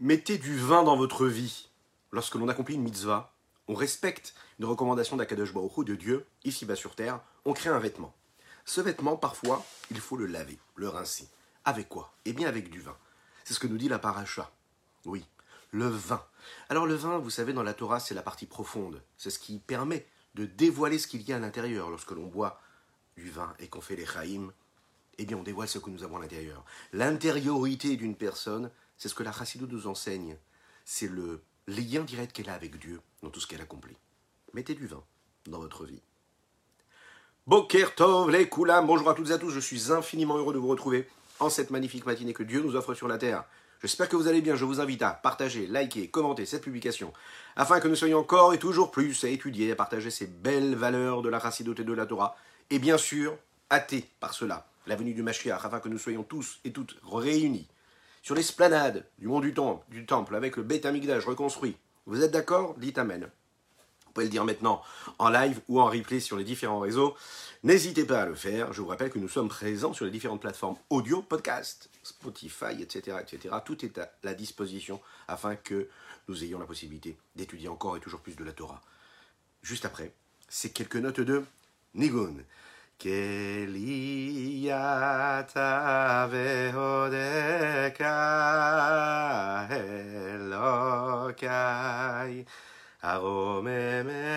Mettez du vin dans votre vie. Lorsque l'on accomplit une mitzvah, on respecte une recommandation d'Akadosh Baruch de Dieu, ici-bas sur terre, on crée un vêtement. Ce vêtement, parfois, il faut le laver, le rincer. Avec quoi? Eh bien avec du vin. C'est ce que nous dit la paracha. Oui, le vin. Alors le vin, vous savez, dans la Torah, c'est la partie profonde. C'est ce qui permet de dévoiler ce qu'il y a à l'intérieur. Lorsque l'on boit du vin et qu'on fait les chaïm, eh bien on dévoile ce que nous avons à l'intérieur. L'intériorité d'une personne, c'est ce que la Chassidou nous enseigne. C'est le lien direct qu'elle a avec Dieu dans tout ce qu'elle accomplit. Mettez du vin dans votre vie. Boker Tov, les Koulam, bonjour à toutes et à tous, je suis infiniment heureux de vous retrouver en cette magnifique matinée que Dieu nous offre sur la terre. J'espère que vous allez bien, je vous invite à partager, liker, commenter cette publication, afin que nous soyons encore et toujours plus à étudier, à partager ces belles valeurs de la racidote et de la Torah, et bien sûr, hâter par cela la venue du Mashiach, afin que nous soyons tous et toutes réunis sur l'esplanade du mont du temple, avec le Beth Amigdash reconstruit. Vous êtes d'accord? Dites Amen. Vous pouvez le dire maintenant en live ou en replay sur les différents réseaux. N'hésitez pas à le faire. Je vous rappelle que nous sommes présents sur les différentes plateformes audio, podcast, Spotify, etc., etc. Tout est à la disposition afin que nous ayons la possibilité d'étudier encore et toujours plus de la Torah. Juste après, c'est quelques notes de Nigun. Kelia ta vehodeka elokai aromemeka.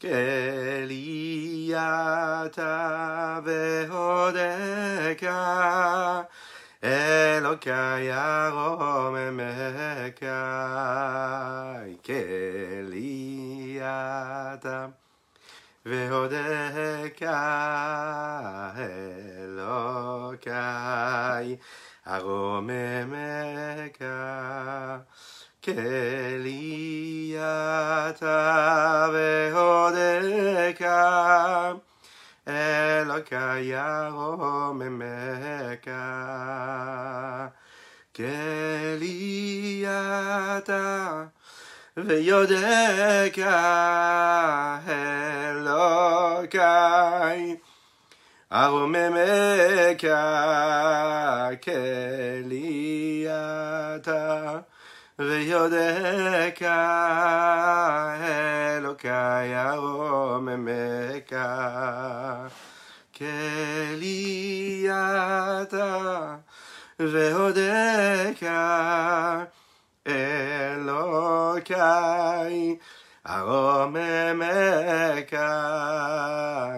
Kelia ta vehodeka elokai aromemeka. Kelia vehodeka והודך אלוקי, הרוממך כלייתה והודך אלוקי הרוממך כלייתה ויודק אלוקי ארוממך כליאתה ויודק אלוקי ארוממך כליאתה כאלוקי, אלוקי ארומם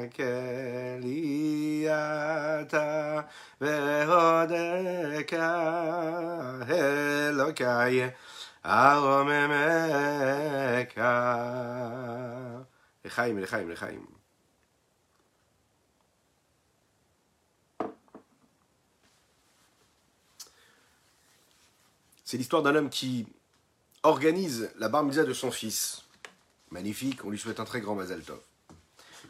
אקלי אתה והודקה אלוקי ארומם אקה לחיים, לחיים, לחיים. C'est l'histoire d'un homme qui organise la bar mitzvah de son fils. Magnifique, on lui souhaite un très grand Mazal Tov.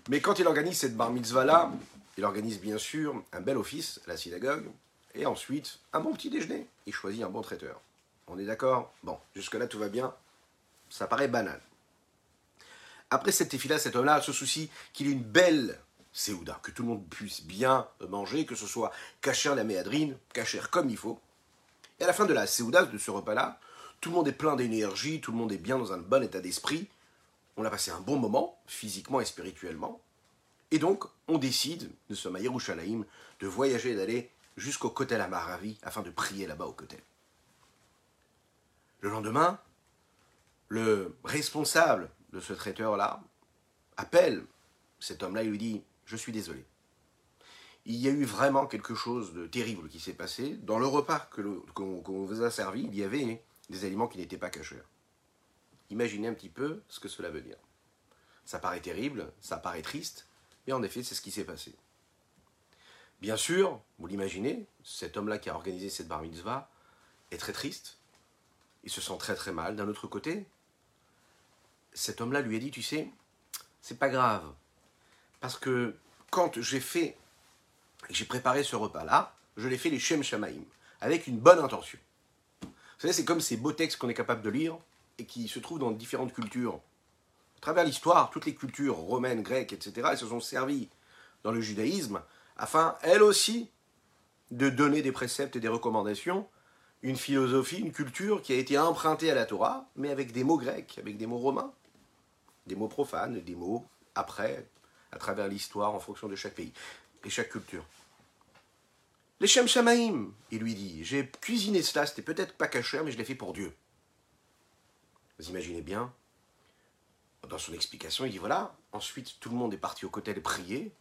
Mais quand il organise cette bar mitzvah-là, il organise bien sûr un bel office à la synagogue, et ensuite un bon petit déjeuner. Il choisit un bon traiteur. On est d'accord? Bon, jusque-là tout va bien. Ça paraît banal. Après cette effila, cet homme-là se soucie qu'il ait une belle séouda, que tout le monde puisse bien manger, que ce soit cachère la méadrine, cachère comme il faut. Et à la fin de la séouda, de ce repas-là, tout le monde est plein d'énergie, tout le monde est bien dans un bon état d'esprit. On a passé un bon moment, physiquement et spirituellement. Et donc, on décide, nous sommes à Yerushalayim, de voyager et d'aller jusqu'au Kotel Amaravi afin de prier là-bas au Kotel. Le lendemain, le responsable de ce traiteur-là appelle cet homme-là et lui dit Je suis désolé. Il y a eu vraiment quelque chose de terrible qui s'est passé. Dans le repas qu'on vous a servi, il y avait des aliments qui n'étaient pas cachés. Imaginez un petit peu ce que cela veut dire. Ça paraît terrible, ça paraît triste, mais en effet, c'est ce qui s'est passé. Bien sûr, vous l'imaginez, cet homme-là qui a organisé cette bar mitzvah est très triste. Il se sent très très mal. D'un autre côté, cet homme-là lui a dit, tu sais, c'est pas grave. Parce que quand j'ai fait, j'ai préparé ce repas-là, je l'ai fait les Shem Shamaim, avec une bonne intention. Vous savez, c'est comme ces beaux textes qu'on est capable de lire et qui se trouvent dans différentes cultures. À travers l'histoire, toutes les cultures romaines, grecques, etc., elles se sont servies dans le judaïsme afin, elles aussi, de donner des préceptes et des recommandations une philosophie, une culture qui a été empruntée à la Torah, mais avec des mots grecs, avec des mots romains, des mots profanes, des mots après, à travers l'histoire, en fonction de chaque pays chaque culture. Les Shem Shamaim, il lui dit, j'ai cuisiné cela, c'était peut-être pas caché, mais je l'ai fait pour Dieu. Vous imaginez bien, dans son explication, il dit voilà, ensuite tout le monde est parti au côté de prier,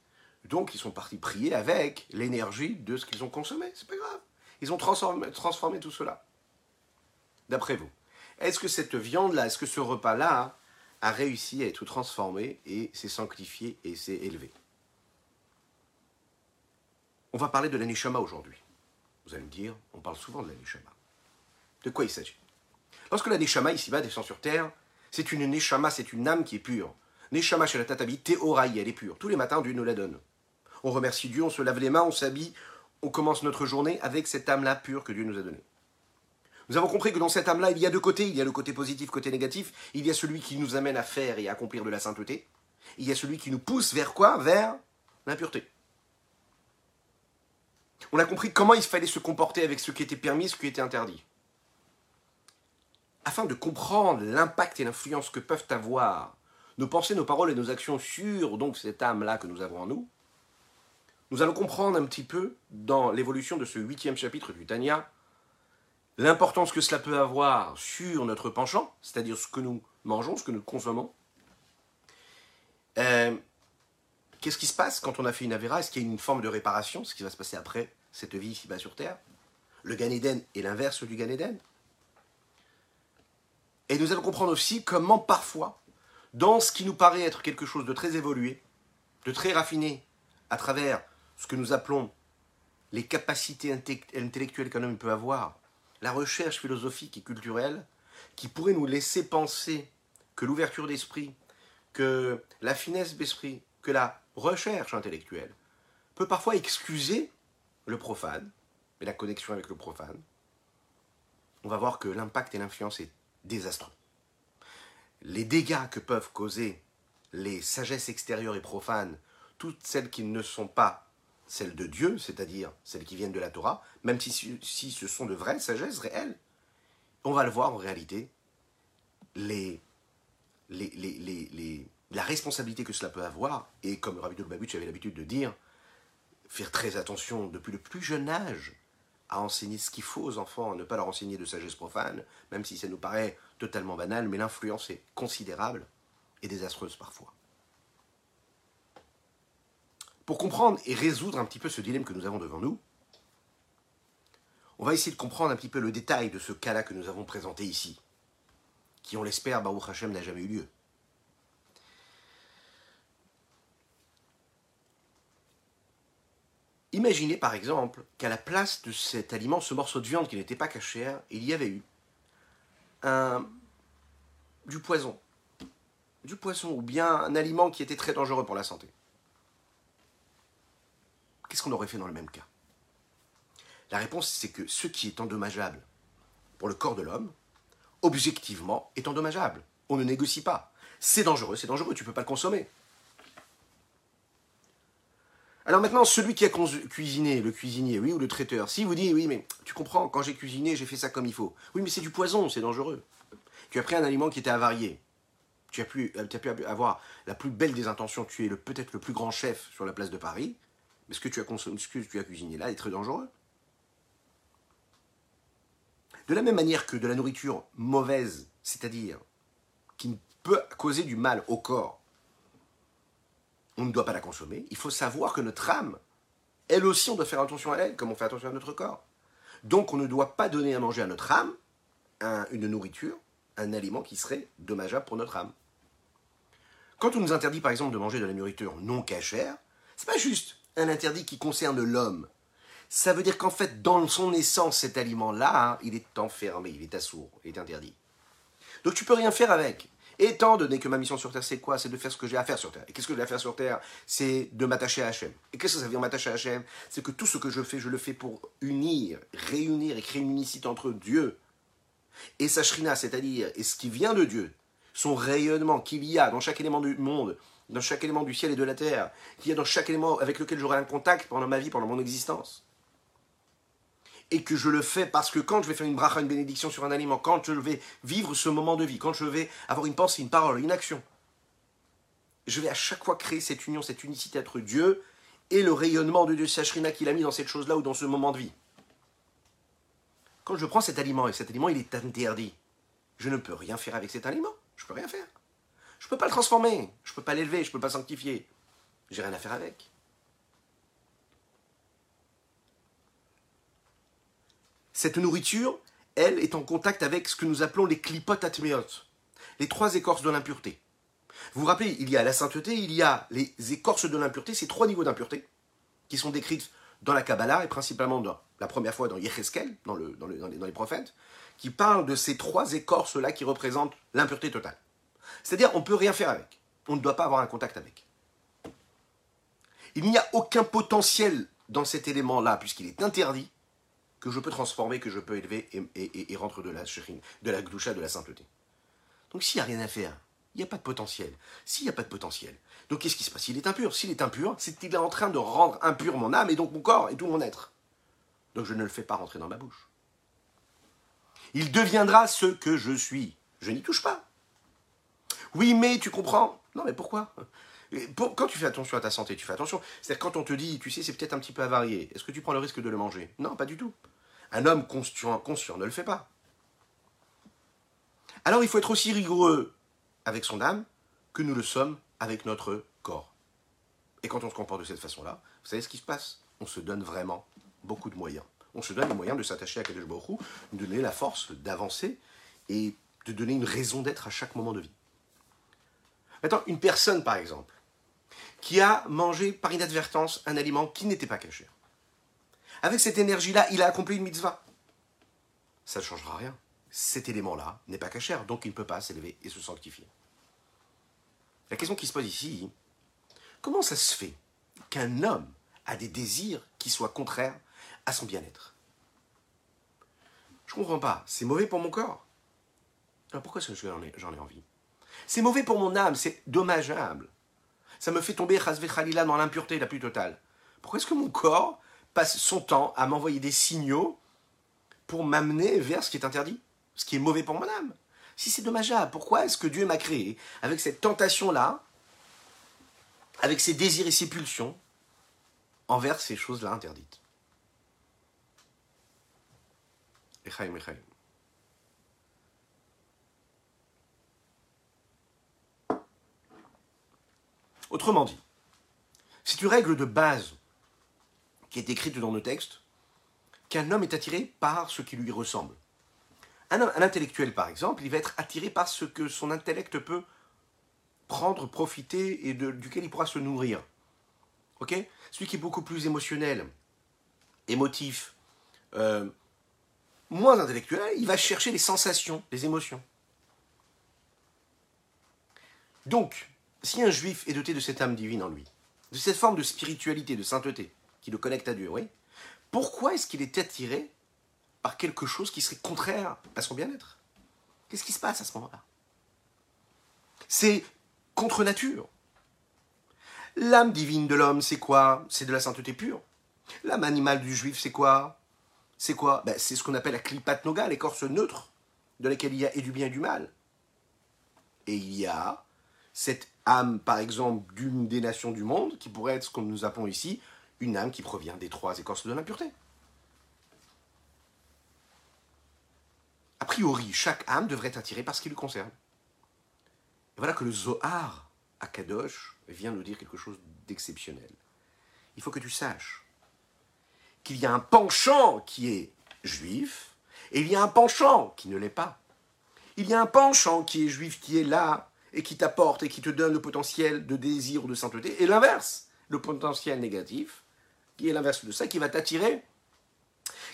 donc ils sont partis prier avec l'énergie de ce qu'ils ont consommé, c'est pas grave. Ils ont transformé, transformé tout cela. D'après vous, est-ce que cette viande-là, est-ce que ce repas-là a réussi à être transformé et s'est sanctifié et s'est élevé? On va parler de l'anishama aujourd'hui. Vous allez me dire, on parle souvent de l'anishama. De quoi il s'agit? Lorsque l'anishama ici-bas descend sur terre, c'est une neshama, c'est une âme qui est pure. Neshama chez la tatabi, théoraï, elle est pure. Tous les matins, Dieu nous la donne. On remercie Dieu, on se lave les mains, on s'habille, on commence notre journée avec cette âme-là pure que Dieu nous a donnée. Nous avons compris que dans cette âme-là, il y a deux côtés. Il y a le côté positif, côté négatif. Il y a celui qui nous amène à faire et à accomplir de la sainteté. Il y a celui qui nous pousse vers quoi? Vers l'impureté. On a compris comment il fallait se comporter avec ce qui était permis, ce qui était interdit. Afin de comprendre l'impact et l'influence que peuvent avoir nos pensées, nos paroles et nos actions sur donc cette âme-là que nous avons en nous, nous allons comprendre un petit peu dans l'évolution de ce huitième chapitre du Tanya l'importance que cela peut avoir sur notre penchant, c'est-à-dire ce que nous mangeons, ce que nous consommons. Euh, qu'est-ce qui se passe quand on a fait une avéra Est-ce qu'il y a une forme de réparation, ce qui va se passer après cette vie ici-bas sur Terre? Le Gan Eden est l'inverse du Gan Eden? Et nous allons comprendre aussi comment parfois, dans ce qui nous paraît être quelque chose de très évolué, de très raffiné, à travers ce que nous appelons les capacités intellectuelles qu'un homme peut avoir, la recherche philosophique et culturelle, qui pourrait nous laisser penser que l'ouverture d'esprit, que la finesse d'esprit, que la recherche intellectuelle peut parfois excuser le profane et la connexion avec le profane, on va voir que l'impact et l'influence est désastreux. Les dégâts que peuvent causer les sagesses extérieures et profanes, toutes celles qui ne sont pas celles de Dieu, c'est-à-dire celles qui viennent de la Torah, même si, si, ce sont de vraies sagesses réelles, on va le voir en réalité, les, les, les, la responsabilité que cela peut avoir, et comme Rabbi Lubavitch avait l'habitude de dire, faire très attention depuis le plus jeune âge à enseigner ce qu'il faut aux enfants, ne pas leur enseigner de sagesse profane, même si ça nous paraît totalement banal, mais l'influence est considérable et désastreuse parfois. Pour comprendre et résoudre un petit peu ce dilemme que nous avons devant nous, on va essayer de comprendre un petit peu le détail de ce cas-là que nous avons présenté ici, qui, on l'espère, Baruch Hashem n'a jamais eu lieu. Imaginez par exemple qu'à la place de cet aliment, ce morceau de viande qui n'était pas caché, il y avait eu du poison. Du poison, ou bien un aliment qui était très dangereux pour la santé qu'est-ce qu'on aurait fait dans le même cas? La réponse, c'est que ce qui est endommageable pour le corps de l'homme, objectivement, est endommageable. On ne négocie pas. C'est dangereux, c'est dangereux, tu ne peux pas le consommer. Alors maintenant, celui qui a cuisiné, le cuisinier, oui, ou le traiteur, si vous dit, oui, mais tu comprends, quand j'ai cuisiné, j'ai fait ça comme il faut. Oui, mais c'est du poison, c'est dangereux. Tu as pris un aliment qui était avarié. Tu as, pu, pu avoir la plus belle des intentions, tu es peut-être le plus grand chef sur la place de Paris, mais tu as consommé, ce que tu as cuisiné là est très dangereux. De la même manière que de la nourriture mauvaise, c'est-à-dire qui peut causer du mal au corps, on ne doit pas la consommer. Il faut savoir que notre âme, elle aussi, on doit faire attention à elle, comme on fait attention à notre corps. Donc on ne doit pas donner à manger à notre âme une nourriture, un aliment qui serait dommageable pour notre âme. Quand on nous interdit par exemple de manger de la nourriture non cachère, c'est pas juste un interdit qui concerne l'homme. Ça veut dire qu'en fait, dans son essence, cet aliment-là, hein, il est enfermé, il est assourd, il est interdit. Donc tu peux rien faire avec. Étant donné que ma mission sur Terre, c'est quoi? C'est de faire ce que j'ai à faire sur Terre. Et qu'est-ce que j'ai à faire sur Terre? C'est de m'attacher à Hachem. Et qu'est-ce que ça veut dire m'attacher à Hachem C'est que tout ce que je fais, je le fais pour unir, réunir et créer une unicité entre Dieu et sa shrina, c'est-à-dire et ce qui vient de Dieu, son rayonnement qu'il y a dans chaque élément du monde, dans chaque élément du ciel et de la terre, qu'il y a dans chaque élément avec lequel j'aurai un contact pendant ma vie, pendant mon existence. Et que je le fais parce que quand je vais faire une bracha, une bénédiction sur un aliment, quand je vais vivre ce moment de vie, quand je vais avoir une pensée, une parole, une action, je vais à chaque fois créer cette union, cette unicité entre Dieu et le rayonnement de Dieu Sachrina qu'il a mis dans cette chose-là ou dans ce moment de vie. Quand je prends cet aliment et cet aliment il est interdit, je ne peux rien faire avec cet aliment. Je ne peux rien faire. Je ne peux pas le transformer. Je ne peux pas l'élever. Je ne peux pas sanctifier. J'ai rien à faire avec. Cette nourriture, elle, est en contact avec ce que nous appelons les clipotes les trois écorces de l'impureté. Vous vous rappelez, il y a la sainteté, il y a les écorces de l'impureté, ces trois niveaux d'impureté, qui sont décrites dans la Kabbalah et principalement la première fois dans Yecheskel, dans, dans, les, prophètes, qui parlent de ces trois écorces-là qui représentent l'impureté totale. C'est-à-dire, on ne peut rien faire avec. On ne doit pas avoir un contact avec. Il n'y a aucun potentiel dans cet élément-là, puisqu'il est interdit, que je peux transformer, que je peux élever et, rentre de la de la gdoucha, de la sainteté. Donc s'il n'y a rien à faire, il n'y a pas de potentiel. S'il n'y a pas de potentiel, donc qu'est-ce qui se passe? S'il est impur, s'il est impur, c'est qu'il est en train de rendre impur mon âme et donc mon corps et tout mon être. Donc je ne le fais pas rentrer dans ma bouche. Il deviendra ce que je suis. Je n'y touche pas. Oui, mais tu comprends Non, mais pourquoi? Quand tu fais attention à ta santé, tu fais attention. C'est-à-dire quand on te dit, tu sais, c'est peut-être un petit peu avarié, est-ce que tu prends le risque de le manger? Non, pas du tout. Un homme conscient, ne le fait pas. Alors il faut être aussi rigoureux avec son âme que nous le sommes avec notre corps. Et quand on se comporte de cette façon-là, vous savez ce qui se passe? On se donne vraiment beaucoup de moyens. On se donne les moyens de s'attacher à Kadesh Baruch de donner la force d'avancer et de donner une raison d'être à chaque moment de vie. Maintenant, une personne, par exemple, qui a mangé par inadvertance un aliment qui n'était pas caché. Avec cette énergie-là, il a accompli une mitzvah. Ça ne changera rien. Cet élément-là n'est pas caché, donc il ne peut pas s'élever et se sanctifier. La question qui se pose ici, comment ça se fait qu'un homme a des désirs qui soient contraires à son bien-être? Je ne comprends pas. C'est mauvais pour mon corps? Alors pourquoi j'en ai, envie? C'est mauvais pour mon âme, c'est dommageable. Ça me fait tomber dans l'impureté la plus totale. Pourquoi est-ce que mon corps passe son temps à m'envoyer des signaux pour m'amener vers ce qui est interdit, ce qui est mauvais pour mon âme si c'est dommageable, pourquoi est-ce que Dieu m'a créé avec cette tentation-là, avec ces désirs et ces pulsions, envers ces choses-là interdites? Echaim, Echaim. Autrement dit, c'est une règle de base qui est écrite dans nos textes qu'un homme est attiré par ce qui lui ressemble. Un, intellectuel, par exemple, il va être attiré par ce que son intellect peut prendre, profiter et duquel il pourra se nourrir. Ok? Celui qui est beaucoup plus émotionnel, émotif, euh, moins intellectuel, il va chercher les sensations, les émotions. Donc, si un juif est doté de cette âme divine en lui, de cette forme de spiritualité, de sainteté, qui le connecte à Dieu, oui, pourquoi est-ce qu'il est attiré par quelque chose qui serait contraire à son bien-être? Qu'est-ce qui se passe à ce moment-là? C'est contre nature. L'âme divine de l'homme, c'est quoi? C'est de la sainteté pure. L'âme animale du juif, c'est quoi? C'est quoi? Ben, C'est ce qu'on appelle la klipat noga, l'écorce neutre, de laquelle il y a et du bien et du mal. Et il y a cette âme, par exemple, d'une des nations du monde, qui pourrait être ce que nous appelons ici, une âme qui provient des trois écorces de l'impureté. A priori, chaque âme devrait être attirée par ce qui lui concerne. Voilà que le Zohar à Kadosh vient nous dire quelque chose d'exceptionnel. Il faut que tu saches qu'il y a un penchant qui est juif et il y a un penchant qui ne l'est pas. Il y a un penchant qui est juif, qui est là et qui t'apporte et qui te donne le potentiel de désir ou de sainteté, et l'inverse, le potentiel négatif, qui est l'inverse de ça, qui va t'attirer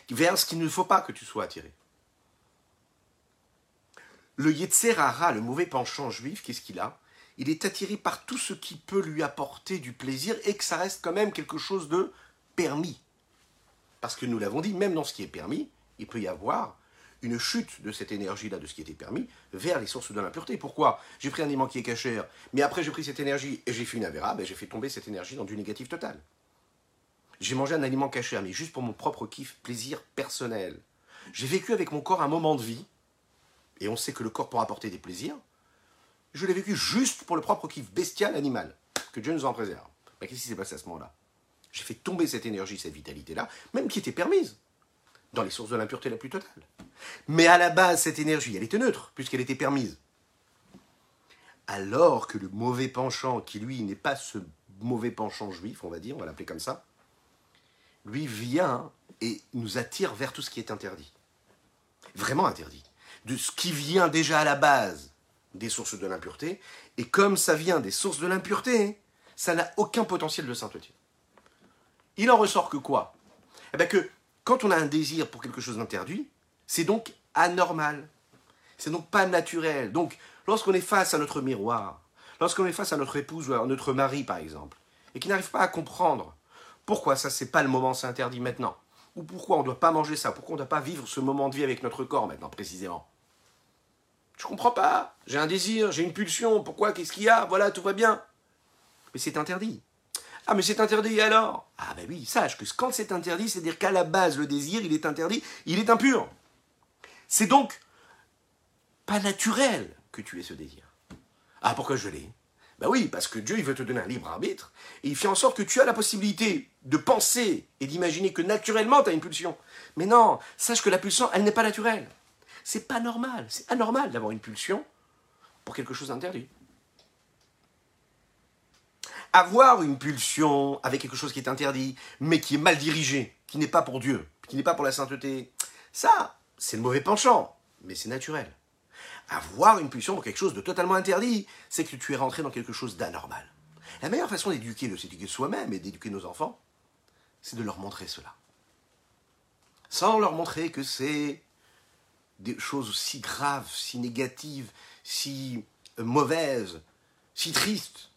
vers ce qu'il ne faut pas que tu sois attiré. Le Yetzerara, le mauvais penchant juif, qu'est-ce qu'il a? Il est attiré par tout ce qui peut lui apporter du plaisir et que ça reste quand même quelque chose de permis. Parce que nous l'avons dit, même dans ce qui est permis, il peut y avoir une chute de cette énergie-là, de ce qui était permis, vers les sources de l'impureté. Pourquoi? J'ai pris un aliment qui est cachère, mais après j'ai pris cette énergie et j'ai fait une avéra, ben j'ai fait tomber cette énergie dans du négatif total. J'ai mangé un aliment caché, mais juste pour mon propre kiff, plaisir personnel. J'ai vécu avec mon corps un moment de vie, et on sait que le corps peut apporter des plaisirs. Je l'ai vécu juste pour le propre kiff bestial animal, que Dieu nous en préserve. Mais qu'est-ce qui s'est passé à ce moment-là? J'ai fait tomber cette énergie, cette vitalité-là, même qui était permise, dans les sources de l'impureté la plus totale. Mais à la base, cette énergie, elle était neutre, puisqu'elle était permise. Alors que le mauvais penchant, qui lui n'est pas ce mauvais penchant juif, on va dire, on va l'appeler comme ça, lui vient et nous attire vers tout ce qui est interdit. Vraiment interdit. De ce qui vient déjà à la base des sources de l'impureté, et comme ça vient des sources de l'impureté, ça n'a aucun potentiel de sainteté. Il en ressort que quoi? Eh bien que quand on a un désir pour quelque chose d'interdit, c'est donc anormal. C'est donc pas naturel. Donc, lorsqu'on est face à notre miroir, lorsqu'on est face à notre épouse ou à notre mari, par exemple, et qui n'arrive pas à comprendre pourquoi ça, c'est pas le moment, c'est interdit maintenant, ou pourquoi on ne doit pas manger ça, pourquoi on ne doit pas vivre ce moment de vie avec notre corps maintenant, précisément? Je comprends pas. J'ai un désir, j'ai une pulsion. Pourquoi? Qu'est-ce qu'il y a? Voilà, tout va bien. Mais c'est interdit. Ah, mais c'est interdit alors? Ah, ben oui, sache que quand c'est interdit, c'est-à-dire qu'à la base, le désir, il est interdit, il est impur. C'est donc pas naturel que tu aies ce désir. Ah, pourquoi je l'ai? Ben oui, parce que Dieu, il veut te donner un libre arbitre, et il fait en sorte que tu as la possibilité de penser et d'imaginer que naturellement, tu as une pulsion. Mais non, sache que la pulsion, elle n'est pas naturelle. C'est pas normal, c'est anormal d'avoir une pulsion pour quelque chose d'interdit. Avoir une pulsion avec quelque chose qui est interdit, mais qui est mal dirigé, qui n'est pas pour Dieu, qui n'est pas pour la sainteté, ça, c'est le mauvais penchant, mais c'est naturel. Avoir une pulsion pour quelque chose de totalement interdit, c'est que tu es rentré dans quelque chose d'anormal. La meilleure façon d'éduquer, de s'éduquer soi-même et d'éduquer nos enfants, c'est de leur montrer cela. Sans leur montrer que c'est des choses si graves, si négatives, si euh, mauvaises, si tristes.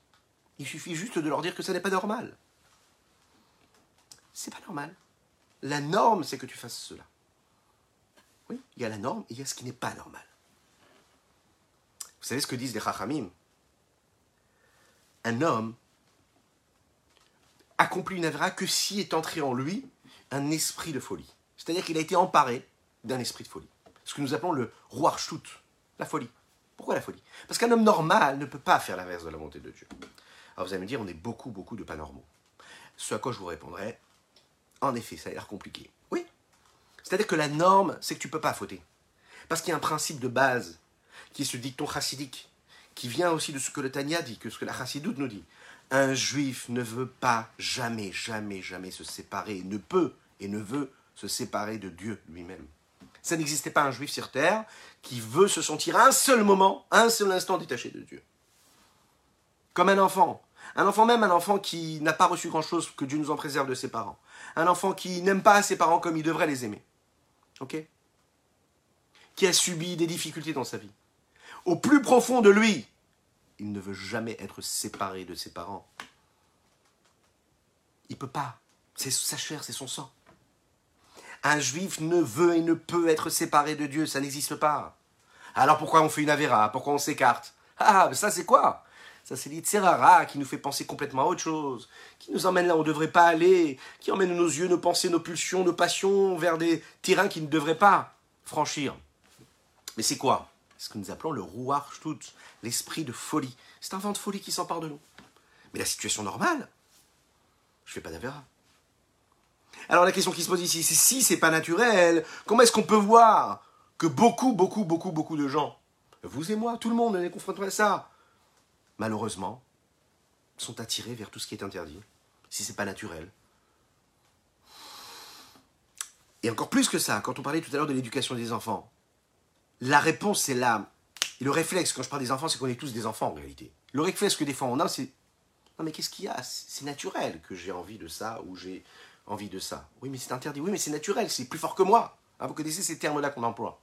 Il suffit juste de leur dire que ça n'est pas normal. C'est pas normal. La norme, c'est que tu fasses cela. Oui, il y a la norme et il y a ce qui n'est pas normal. Vous savez ce que disent les Chachamim? Un homme accomplit une avera que si est entré en lui un esprit de folie. C'est-à-dire qu'il a été emparé d'un esprit de folie ce que nous appelons le Ruachshut, la folie. Pourquoi la folie? Parce qu'un homme normal ne peut pas faire l'inverse de la volonté de Dieu. Alors vous allez me dire, on est beaucoup, beaucoup de pas normaux. Ce à quoi je vous répondrai, en effet, ça a l'air compliqué. Oui. C'est-à-dire que la norme, c'est que tu ne peux pas fauter. Parce qu'il y a un principe de base, qui est ce dicton chassidique, qui vient aussi de ce que le Tanya dit, que ce que la chassidoute nous dit. Un juif ne veut pas jamais, jamais, jamais se séparer, ne peut et ne veut se séparer de Dieu lui-même. Ça n'existait pas un juif sur terre qui veut se sentir un seul moment, un seul instant détaché de Dieu. Comme un enfant. Un enfant même, un enfant qui n'a pas reçu grand-chose, que Dieu nous en préserve de ses parents. Un enfant qui n'aime pas ses parents comme il devrait les aimer. Ok? Qui a subi des difficultés dans sa vie. Au plus profond de lui, il ne veut jamais être séparé de ses parents. Il ne peut pas. C'est sa chair, c'est son sang. Un juif ne veut et ne peut être séparé de Dieu, ça n'existe pas. Alors pourquoi on fait une avéra? Pourquoi on s'écarte? Ah, ça c'est quoi? Ça c'est l'Itzerara qui nous fait penser complètement à autre chose, qui nous emmène là où on ne devrait pas aller, qui emmène nos yeux, nos pensées, nos pulsions, nos passions vers des terrains qui ne devraient pas franchir. Mais c'est quoi? Ce que nous appelons le Shtut, l'esprit de folie. C'est un vent de folie qui s'empare de nous. Mais la situation normale, je ne fais pas d'avéra. Alors la question qui se pose ici, c'est si c'est pas naturel, comment est-ce qu'on peut voir que beaucoup, beaucoup, beaucoup, beaucoup de gens, vous et moi, tout le monde, est confronté à ça, malheureusement, sont attirés vers tout ce qui est interdit, si c'est pas naturel. Et encore plus que ça, quand on parlait tout à l'heure de l'éducation des enfants, la réponse c'est là. Le réflexe, quand je parle des enfants, c'est qu'on est tous des enfants en réalité. Le réflexe que des fois on a, c'est non mais qu'est-ce qu'il y a? C'est naturel que j'ai envie de ça ou j'ai envie de ça. Oui, mais c'est interdit. Oui, mais c'est naturel, c'est plus fort que moi. Ah, vous connaissez ces termes-là qu'on emploie.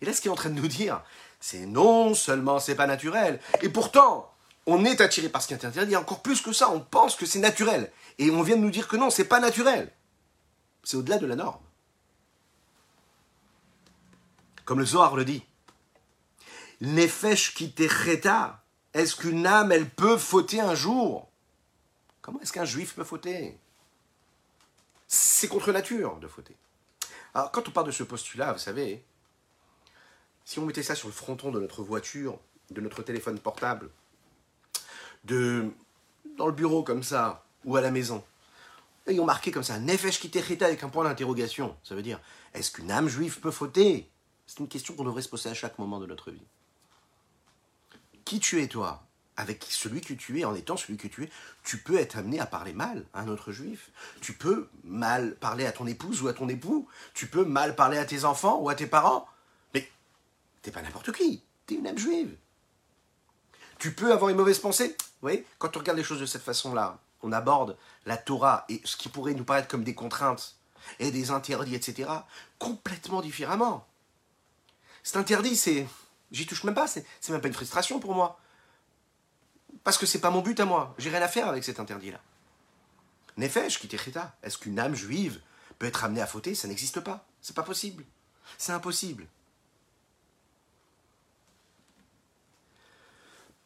Et là, ce qu'il est en train de nous dire, c'est non seulement c'est pas naturel, et pourtant, on est attiré par ce qui est interdit, encore plus que ça, on pense que c'est naturel. Et on vient de nous dire que non, c'est pas naturel. C'est au-delà de la norme. Comme le Zohar le dit. Nefesh qui Est-ce qu'une âme, elle peut fauter un jour? Comment est-ce qu'un juif peut fauter? C'est contre nature de fauter. Alors, quand on parle de ce postulat, vous savez, si on mettait ça sur le fronton de notre voiture, de notre téléphone portable, de dans le bureau comme ça, ou à la maison, et on marquait comme ça, Nefesh Kiterita avec un point d'interrogation. Ça veut dire, est-ce qu'une âme juive peut fauter? C'est une question qu'on devrait se poser à chaque moment de notre vie. Qui tu es toi? Avec celui que tu es, en étant celui que tu es, tu peux être amené à parler mal à un autre juif. Tu peux mal parler à ton épouse ou à ton époux. Tu peux mal parler à tes enfants ou à tes parents. Mais t'es pas n'importe qui. T'es une âme juive. Tu peux avoir une mauvaise pensée. Vous voyez, quand on regarde les choses de cette façon-là, on aborde la Torah et ce qui pourrait nous paraître comme des contraintes et des interdits, etc., complètement différemment. C'est interdit, c'est. J'y touche même pas, c'est même pas une frustration pour moi. Parce que c'est pas mon but à moi. J'ai rien à faire avec cet interdit-là. Nefesh, qui Est-ce qu'une âme juive peut être amenée à fauter? Ça n'existe pas. C'est pas possible. C'est impossible.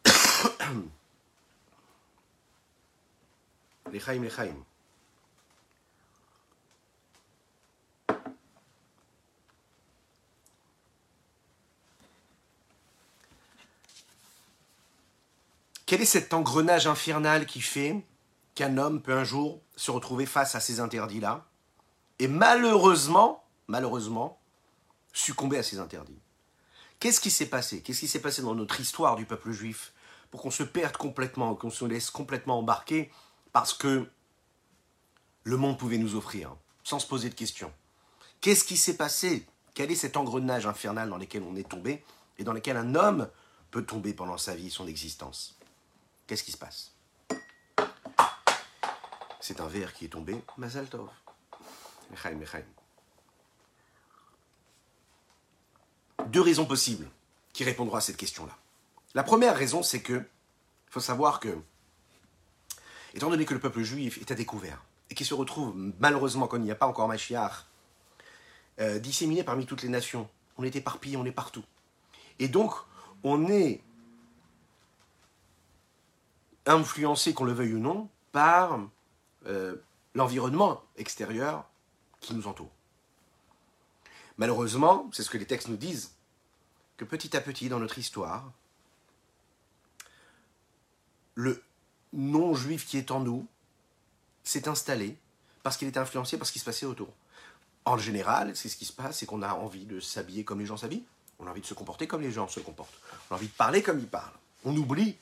Quel est cet engrenage infernal qui fait qu'un homme peut un jour se retrouver face à ces interdits-là et malheureusement, malheureusement, succomber à ces interdits? Qu'est-ce qui s'est passé? Qu'est-ce qui s'est passé dans notre histoire du peuple juif pour qu'on se perde complètement, qu'on se laisse complètement embarquer parce que le monde pouvait nous offrir, sans se poser de questions? Qu'est-ce qui s'est passé? Quel est cet engrenage infernal dans lequel on est tombé et dans lequel un homme peut tomber pendant sa vie, son existence? Qu'est-ce qui se passe? C'est un verre qui est tombé, Mazal Tov. Deux raisons possibles qui répondront à cette question-là. La première raison, c'est que il faut savoir que étant donné que le peuple juif est à découvert, et qu'il se retrouve, malheureusement, quand il n'y a pas encore Machiach, euh, disséminé parmi toutes les nations, on est éparpillé, on est partout. Et donc, on est influencé, qu'on le veuille ou non, par euh, l'environnement extérieur qui nous entoure. Malheureusement, c'est ce que les textes nous disent, que petit à petit dans notre histoire, le non-juif qui est en nous s'est installé parce qu'il est influencé par ce qui se passait autour. En général, c'est ce qui se passe, c'est qu'on a envie de s'habiller comme les gens s'habillent, on a envie de se comporter comme les gens se comportent, on a envie de parler comme ils parlent. On oublie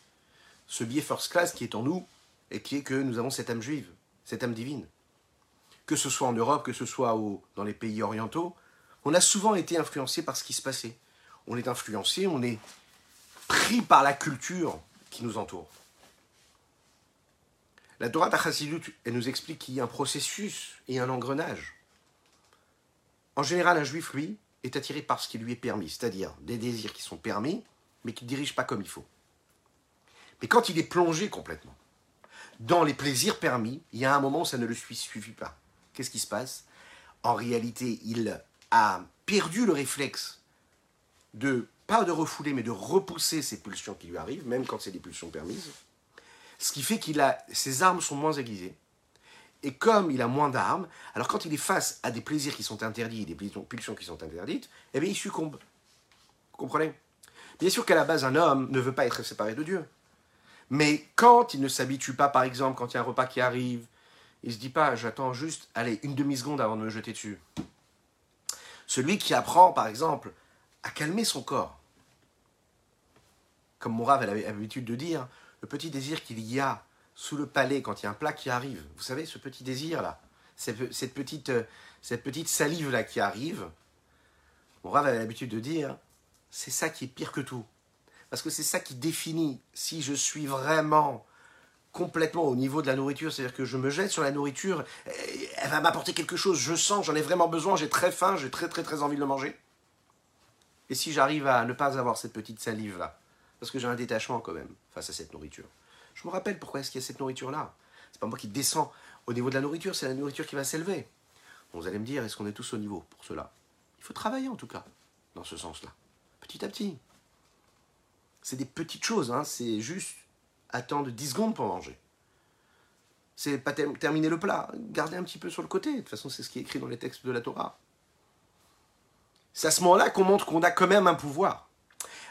ce biais first class qui est en nous et qui est que nous avons cette âme juive, cette âme divine. Que ce soit en Europe, que ce soit dans les pays orientaux, on a souvent été influencé par ce qui se passait. On est influencé, on est pris par la culture qui nous entoure. La Torah Tachassidut, elle nous explique qu'il y a un processus et un engrenage. En général, un juif, lui, est attiré par ce qui lui est permis, c'est-à-dire des désirs qui sont permis, mais qui ne dirigent pas comme il faut. Mais quand il est plongé complètement dans les plaisirs permis, il y a un moment où ça ne le suffit pas. Qu'est-ce qui se passe? En réalité, il a perdu le réflexe de, pas de refouler, mais de repousser ces pulsions qui lui arrivent, même quand c'est des pulsions permises. Ce qui fait qu'il a ses armes sont moins aiguisées. Et comme il a moins d'armes, alors quand il est face à des plaisirs qui sont interdits et des pulsions qui sont interdites, eh bien il succombe. Vous comprenez? Bien sûr qu'à la base, un homme ne veut pas être séparé de Dieu. Mais quand il ne s'habitue pas, par exemple, quand il y a un repas qui arrive, il ne se dit pas, j'attends juste, allez, une demi-seconde avant de me jeter dessus. Celui qui apprend, par exemple, à calmer son corps. Comme Mourav avait l'habitude de dire, le petit désir qu'il y a sous le palais quand il y a un plat qui arrive. Vous savez, ce petit désir-là, cette petite, euh, cette petite salive-là qui arrive, mon rave avait l'habitude de dire, c'est ça qui est pire que tout. Parce que c'est ça qui définit si je suis vraiment complètement au niveau de la nourriture, c'est-à-dire que je me jette sur la nourriture, elle va m'apporter quelque chose, je sens, j'en ai vraiment besoin, j'ai très faim, j'ai très très très envie de le manger. Et si j'arrive à ne pas avoir cette petite salive-là, parce que j'ai un détachement quand même face à cette nourriture. Je me rappelle pourquoi est-ce qu'il y a cette nourriture-là. C'est pas moi qui descends au niveau de la nourriture, c'est la nourriture qui va s'élever. vous allez me dire, est-ce qu'on est tous au niveau pour cela? Il faut travailler en tout cas, dans ce sens-là. Petit à petit. C'est des petites choses, hein. c'est juste attendre 10 secondes pour manger. c'est pas terminer le plat, garder un petit peu sur le côté. De toute façon, c'est ce qui est écrit dans les textes de la Torah. C'est à ce moment-là qu'on montre qu'on a quand même un pouvoir.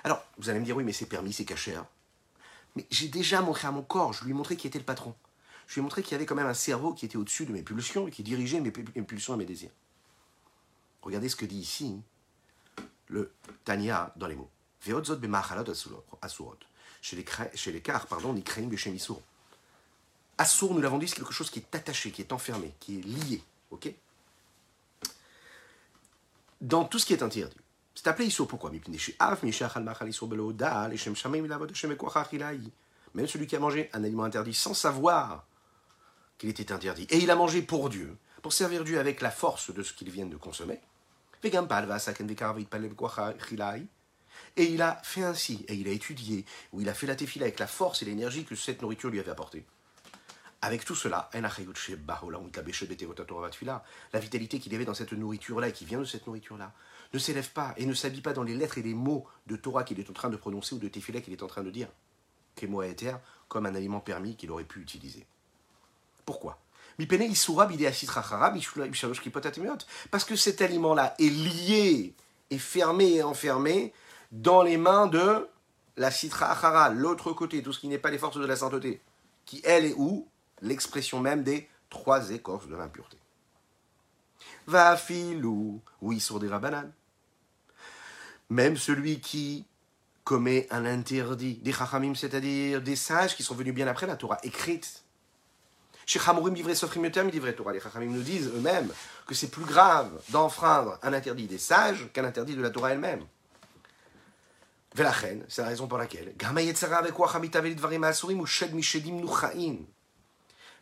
Alors, vous allez me dire, oui, mais c'est permis, c'est caché. Hein. Mais j'ai déjà montré à mon corps, je lui ai montré qui était le patron. Je lui ai montré qu'il y avait quand même un cerveau qui était au-dessus de mes pulsions et qui dirigeait mes, pulsions et mes désirs. Regardez ce que dit ici le Tanya dans les mots. Chez les, chez les cars, pardon, ni chez Missour. Assour, nous l'avons dit, c'est quelque chose qui est attaché, qui est enfermé, qui est lié. Ok? Dans tout ce qui est interdit. C'est appelé Issour pourquoi? Même celui qui a mangé un aliment interdit sans savoir qu'il était interdit, et il a mangé pour Dieu, pour servir Dieu avec la force de ce qu'il vient de consommer, et il a fait ainsi, et il a étudié, ou il a fait la tefila avec la force et l'énergie que cette nourriture lui avait apportée. Avec tout cela, la vitalité qu'il y avait dans cette nourriture-là et qui vient de cette nourriture-là, ne s'élève pas et ne s'habille pas dans les lettres et les mots de Torah qu'il est en train de prononcer ou de tefila qu'il est en train de dire. Comme un aliment permis qu'il aurait pu utiliser. Pourquoi? Parce que cet aliment-là est lié, est fermé et enfermé dans les mains de la citra achara, l'autre côté, tout ce qui n'est pas les forces de la sainteté, qui elle est où? L'expression même des trois écorces de l'impureté. Va filou, oui, sur des rabanan. Même celui qui commet un interdit, des chachamim, c'est-à-dire des sages qui sont venus bien après la Torah écrite, chez livré Sofrim Yotem, livré Torah. Les Chachamim nous disent eux-mêmes que c'est plus grave d'enfreindre un interdit des sages qu'un interdit de la Torah elle-même. C'est la raison pour laquelle.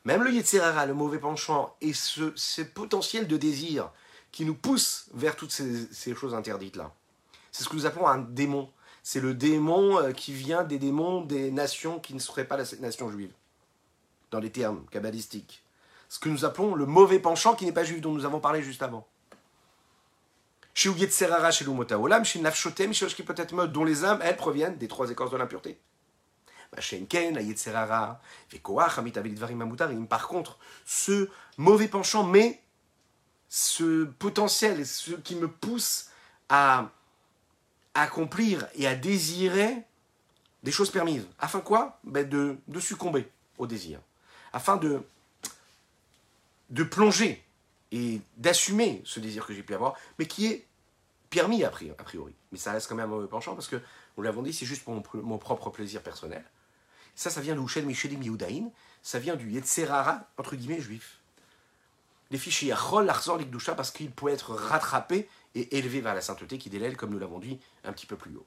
Même le Yetzerara, le mauvais penchant, et ce, ce potentiel de désir qui nous pousse vers toutes ces, ces choses interdites-là. C'est ce que nous appelons un démon. C'est le démon euh, qui vient des démons des nations qui ne seraient pas la nation juive dans les termes kabbalistiques. Ce que nous appelons le mauvais penchant qui n'est pas juif, dont nous avons parlé juste avant. Chez chez Lumotaolam, chez Nafshotem, chez dont les âmes, elles, proviennent des trois écorces de l'impureté. Par contre, ce mauvais penchant, mais ce potentiel, ce qui me pousse à accomplir et à désirer des choses permises. Afin quoi? Ben de, de succomber au désir afin de, de plonger et d'assumer ce désir que j'ai pu avoir, mais qui est permis a priori. Mais ça reste quand même un mauvais penchant parce que, nous l'avons dit, c'est juste pour mon, propre plaisir personnel. Ça, ça vient de Ushen Mishedim Yehudaïn, ça vient du Yetzerara, entre guillemets, juif. Les fichiers Yachol, l'Arzor, l'Ikdusha, parce qu'il peut être rattrapé et élevé vers la sainteté qui délèle, comme nous l'avons dit un petit peu plus haut.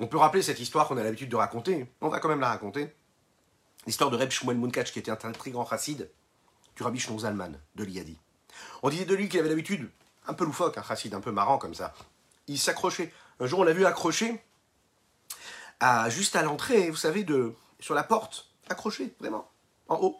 On peut rappeler cette histoire qu'on a l'habitude de raconter. On va quand même la raconter. L'histoire de Reb Shmuel Munkach, qui était un très grand chassid du Rabbi Shnon Zalman de l'Iyadi. On disait de lui qu'il avait l'habitude, un peu loufoque, un chassid un peu marrant comme ça. Il s'accrochait. Un jour, on l'a vu accroché à, juste à l'entrée, vous savez, de, sur la porte, accroché, vraiment, en haut.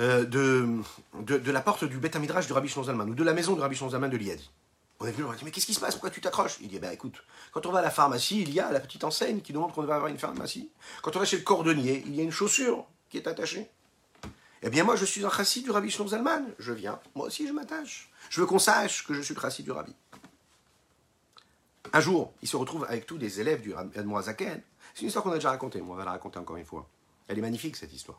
Euh, de, la porte du Beth Midrash du Rabbi Shnon Zalman, ou de la maison du Rabbi Shnon Zalman de l'Iyadi. On est venu, on a dit, mais qu'est-ce qui se passe? Pourquoi tu t'accroches? Il dit, ben écoute, quand on va à la pharmacie, il y a la petite enseigne qui montre qu'on va avoir une pharmacie. Quand on va chez le cordonnier, il y a une chaussure qui est attachée. Eh bien, moi, je suis un chassid du rabbi Shlomo Zalman. Je viens, moi aussi, je m'attache. Je veux qu'on sache que je suis le chassid du rabbi. Un jour, il se retrouve avec tous les élèves du Zaken. C'est une histoire qu'on a déjà racontée, moi, on va la raconter encore une fois. Elle est magnifique, cette histoire.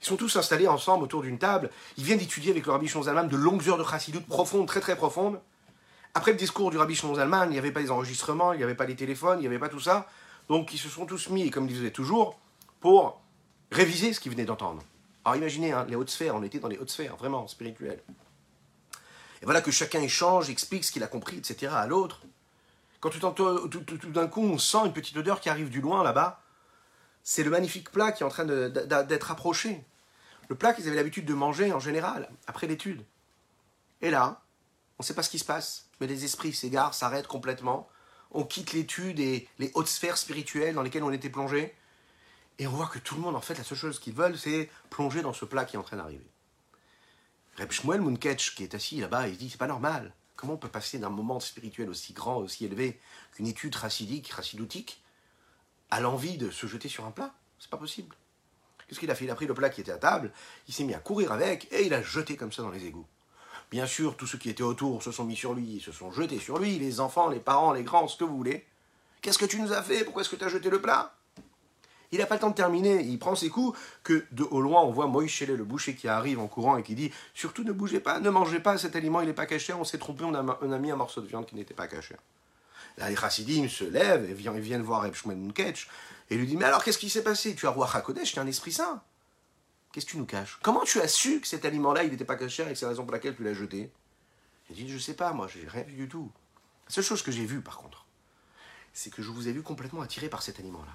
Ils sont tous installés ensemble autour d'une table. Ils viennent d'étudier avec le rabbi Shlomo Zalman de longues heures de chassidoute profondes, très très profondes. Après le discours du rabbi Shlomo Zalman, il n'y avait pas les enregistrements, il n'y avait pas les téléphones, il n'y avait pas tout ça. Donc ils se sont tous mis, comme ils faisaient toujours, pour réviser ce qu'ils venaient d'entendre. Alors imaginez, hein, les hautes sphères, on était dans les hautes sphères, vraiment spirituelles. Et voilà que chacun échange, explique ce qu'il a compris, etc. à l'autre. Quand tout d'un coup on sent une petite odeur qui arrive du loin là-bas, c'est le magnifique plat qui est en train d'être approché. Le plat qu'ils avaient l'habitude de manger en général, après l'étude. Et là, on ne sait pas ce qui se passe, mais les esprits s'égarent, s'arrêtent complètement. On quitte l'étude et les hautes sphères spirituelles dans lesquelles on était plongé. Et on voit que tout le monde, en fait, la seule chose qu'ils veulent, c'est plonger dans ce plat qui est en train d'arriver. Reb Shmuel Munketch, qui est assis là-bas, il dit c'est pas normal. Comment on peut passer d'un moment spirituel aussi grand, aussi élevé qu'une étude racidique, racidoutique, à l'envie de se jeter sur un plat? C'est pas possible. Qu'est-ce qu'il a fait? Il a pris le plat qui était à table, il s'est mis à courir avec et il a jeté comme ça dans les égouts. Bien sûr, tous ceux qui étaient autour se sont mis sur lui, se sont jetés sur lui, les enfants, les parents, les grands, ce que vous voulez. Qu'est-ce que tu nous as fait? Pourquoi est-ce que tu as jeté le plat? Il n'a pas le temps de terminer, il prend ses coups, que de au loin on voit Moïse le boucher qui arrive en courant et qui dit Surtout ne bougez pas, ne mangez pas, cet aliment il n'est pas caché, on s'est trompé, on a, mis un morceau de viande qui n'était pas caché. Là, les chassidim se lèvent et viennent, voir Reb Shmuel et lui dit Mais alors qu'est-ce qui s'est passé? Tu as roi Hakodesh, tu es un esprit saint. Qu'est-ce que tu nous caches? Comment tu as su que cet aliment-là, il n'était pas caché et que c'est la raison pour laquelle tu l'as jeté? Il dit, je sais pas, moi, j'ai rien vu du tout. La seule chose que j'ai vue, par contre, c'est que je vous ai vu complètement attiré par cet aliment-là.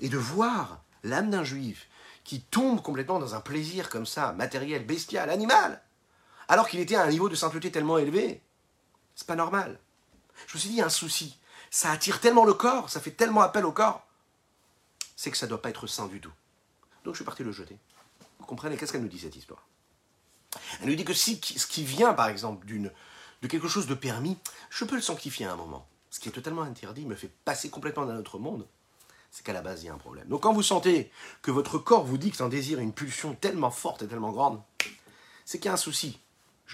Et de voir l'âme d'un juif qui tombe complètement dans un plaisir comme ça, matériel, bestial, animal, alors qu'il était à un niveau de sainteté tellement élevé, c'est pas normal. Je me suis dit, il y a un souci. Ça attire tellement le corps, ça fait tellement appel au corps, c'est que ça ne doit pas être sain du tout. Donc je suis parti le jeter. Comprenez Qu'est-ce qu'elle nous dit cette histoire? Elle nous dit que si ce qui vient, par exemple, d'une, de quelque chose de permis, je peux le sanctifier à un moment. Ce qui est totalement interdit me fait passer complètement dans un autre monde. C'est qu'à la base, il y a un problème. Donc quand vous sentez que votre corps vous dit que un désir, une pulsion tellement forte et tellement grande, c'est qu'il y a un souci.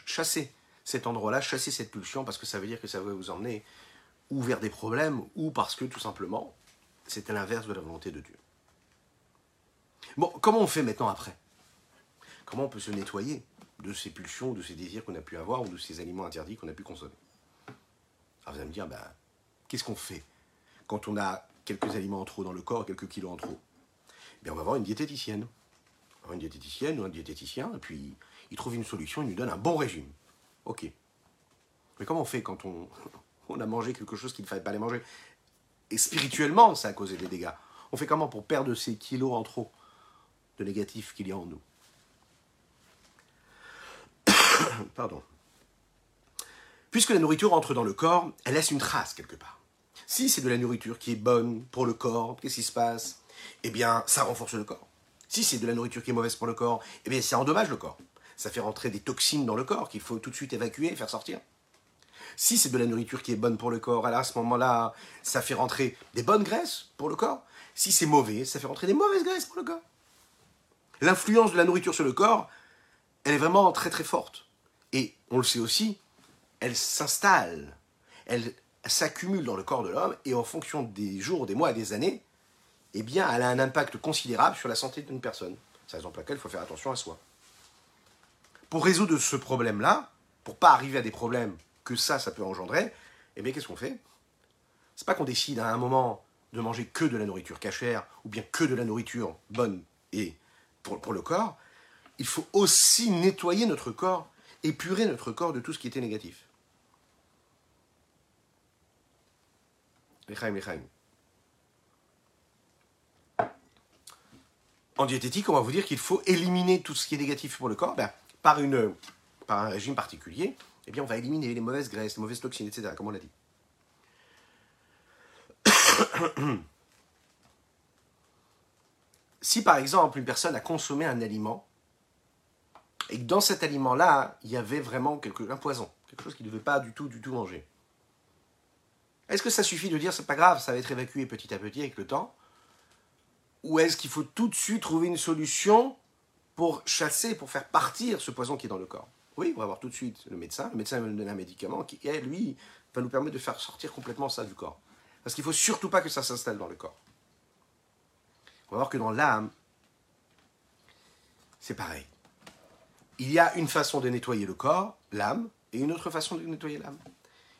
Chassez cet endroit-là, chassez cette pulsion, parce que ça veut dire que ça va vous emmener ou vers des problèmes, ou parce que tout simplement, c'est à l'inverse de la volonté de Dieu. Bon, comment on fait maintenant après? Comment on peut se nettoyer de ces pulsions, de ces désirs qu'on a pu avoir ou de ces aliments interdits qu'on a pu consommer Alors vous allez me dire, bah, qu'est-ce qu'on fait quand on a quelques aliments en trop dans le corps, quelques kilos en trop? Eh Bien, on va voir une diététicienne. une diététicienne ou un diététicien, et puis il trouve une solution, il nous donne un bon régime. Ok. Mais comment on fait quand on, on a mangé quelque chose qu'il ne fallait pas aller manger? Et spirituellement, ça a causé des dégâts. On fait comment pour perdre ces kilos en trop de négatif qu'il y a en nous? Pardon. Puisque la nourriture entre dans le corps, elle laisse une trace quelque part. Si c'est de la nourriture qui est bonne pour le corps, qu'est-ce qui se passe? Eh bien, ça renforce le corps. Si c'est de la nourriture qui est mauvaise pour le corps, eh bien, ça endommage le corps. Ça fait rentrer des toxines dans le corps qu'il faut tout de suite évacuer et faire sortir. Si c'est de la nourriture qui est bonne pour le corps, alors à ce moment-là, ça fait rentrer des bonnes graisses pour le corps. Si c'est mauvais, ça fait rentrer des mauvaises graisses pour le corps. L'influence de la nourriture sur le corps, elle est vraiment très très forte. Et on le sait aussi, elle s'installe, elle s'accumule dans le corps de l'homme et en fonction des jours, des mois des années, eh bien, elle a un impact considérable sur la santé d'une personne. C'est la raison pour laquelle il faut faire attention à soi. Pour résoudre ce problème-là, pour pas arriver à des problèmes que ça, ça peut engendrer, eh bien, qu'est-ce qu'on fait? C'est pas qu'on décide à un moment de manger que de la nourriture cachère ou bien que de la nourriture bonne et pour le corps. Il faut aussi nettoyer notre corps épurer notre corps de tout ce qui était négatif. En diététique, on va vous dire qu'il faut éliminer tout ce qui est négatif pour le corps ben, par, une, par un régime particulier. Eh bien, on va éliminer les mauvaises graisses, les mauvaises toxines, etc., comme on l'a dit. si par exemple une personne a consommé un aliment et que dans cet aliment-là, il y avait vraiment quelque, un poison, quelque chose qu'il ne devait pas du tout, du tout manger. Est-ce que ça suffit de dire c'est pas grave, ça va être évacué petit à petit avec le temps? Ou est-ce qu'il faut tout de suite trouver une solution pour chasser, pour faire partir ce poison qui est dans le corps? Oui, on va voir tout de suite le médecin. Le médecin va nous donner un médicament qui, lui, va nous permettre de faire sortir complètement ça du corps. Parce qu'il ne faut surtout pas que ça s'installe dans le corps. On va voir que dans l'âme, c'est pareil il y a une façon de nettoyer le corps, l'âme, et une autre façon de nettoyer l'âme.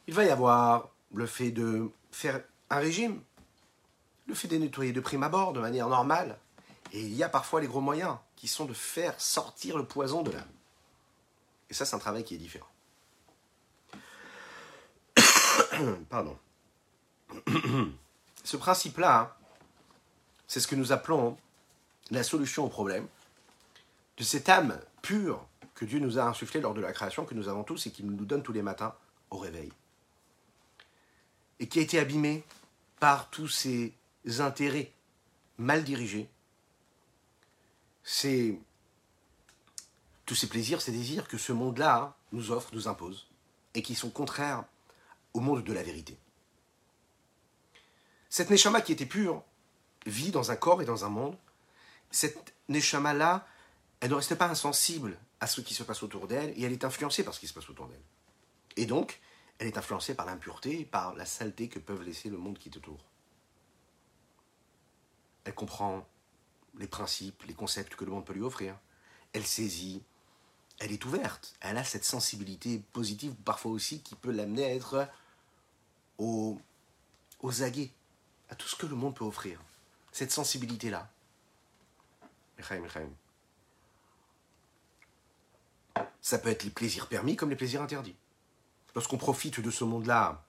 Il va y avoir le fait de faire un régime, le fait de nettoyer de prime abord, de manière normale, et il y a parfois les gros moyens, qui sont de faire sortir le poison de l'âme. Et ça, c'est un travail qui est différent. Pardon. Ce principe-là, c'est ce que nous appelons la solution au problème de cette âme pure que Dieu nous a insufflé lors de la création, que nous avons tous et qu'il nous donne tous les matins au réveil. Et qui a été abîmée par tous ces intérêts mal dirigés, tous ces plaisirs, ces désirs que ce monde-là nous offre, nous impose, et qui sont contraires au monde de la vérité. Cette Neshama qui était pure vit dans un corps et dans un monde. Cette Neshama-là, elle ne reste pas insensible à ce qui se passe autour d'elle et elle est influencée par ce qui se passe autour d'elle. Et donc, elle est influencée par l'impureté, par la saleté que peuvent laisser le monde qui autour. Elle comprend les principes, les concepts que le monde peut lui offrir. Elle saisit, elle est ouverte. Elle a cette sensibilité positive, parfois aussi, qui peut l'amener à être aux, aux aguets, à tout ce que le monde peut offrir. Cette sensibilité-là. Ça peut être les plaisirs permis comme les plaisirs interdits. Lorsqu'on profite de ce monde-là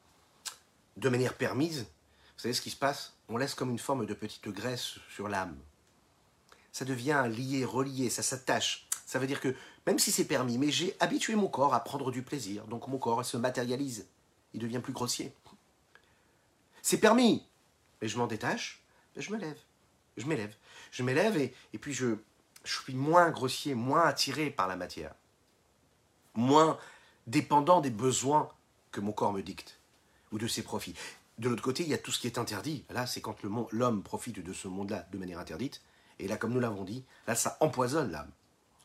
de manière permise, vous savez ce qui se passe? On laisse comme une forme de petite graisse sur l'âme. Ça devient lié, relié, ça s'attache. Ça veut dire que même si c'est permis, mais j'ai habitué mon corps à prendre du plaisir, donc mon corps se matérialise, il devient plus grossier. C'est permis, mais je m'en détache, je me lève, je m'élève. Je m'élève et, puis je suis moins grossier, moins attiré par la matière, moins dépendant des besoins que mon corps me dicte ou de ses profits. De l'autre côté, il y a tout ce qui est interdit. Là, c'est quand l'homme profite de ce monde-là de manière interdite. Et là, comme nous l'avons dit, là, ça empoisonne l'âme.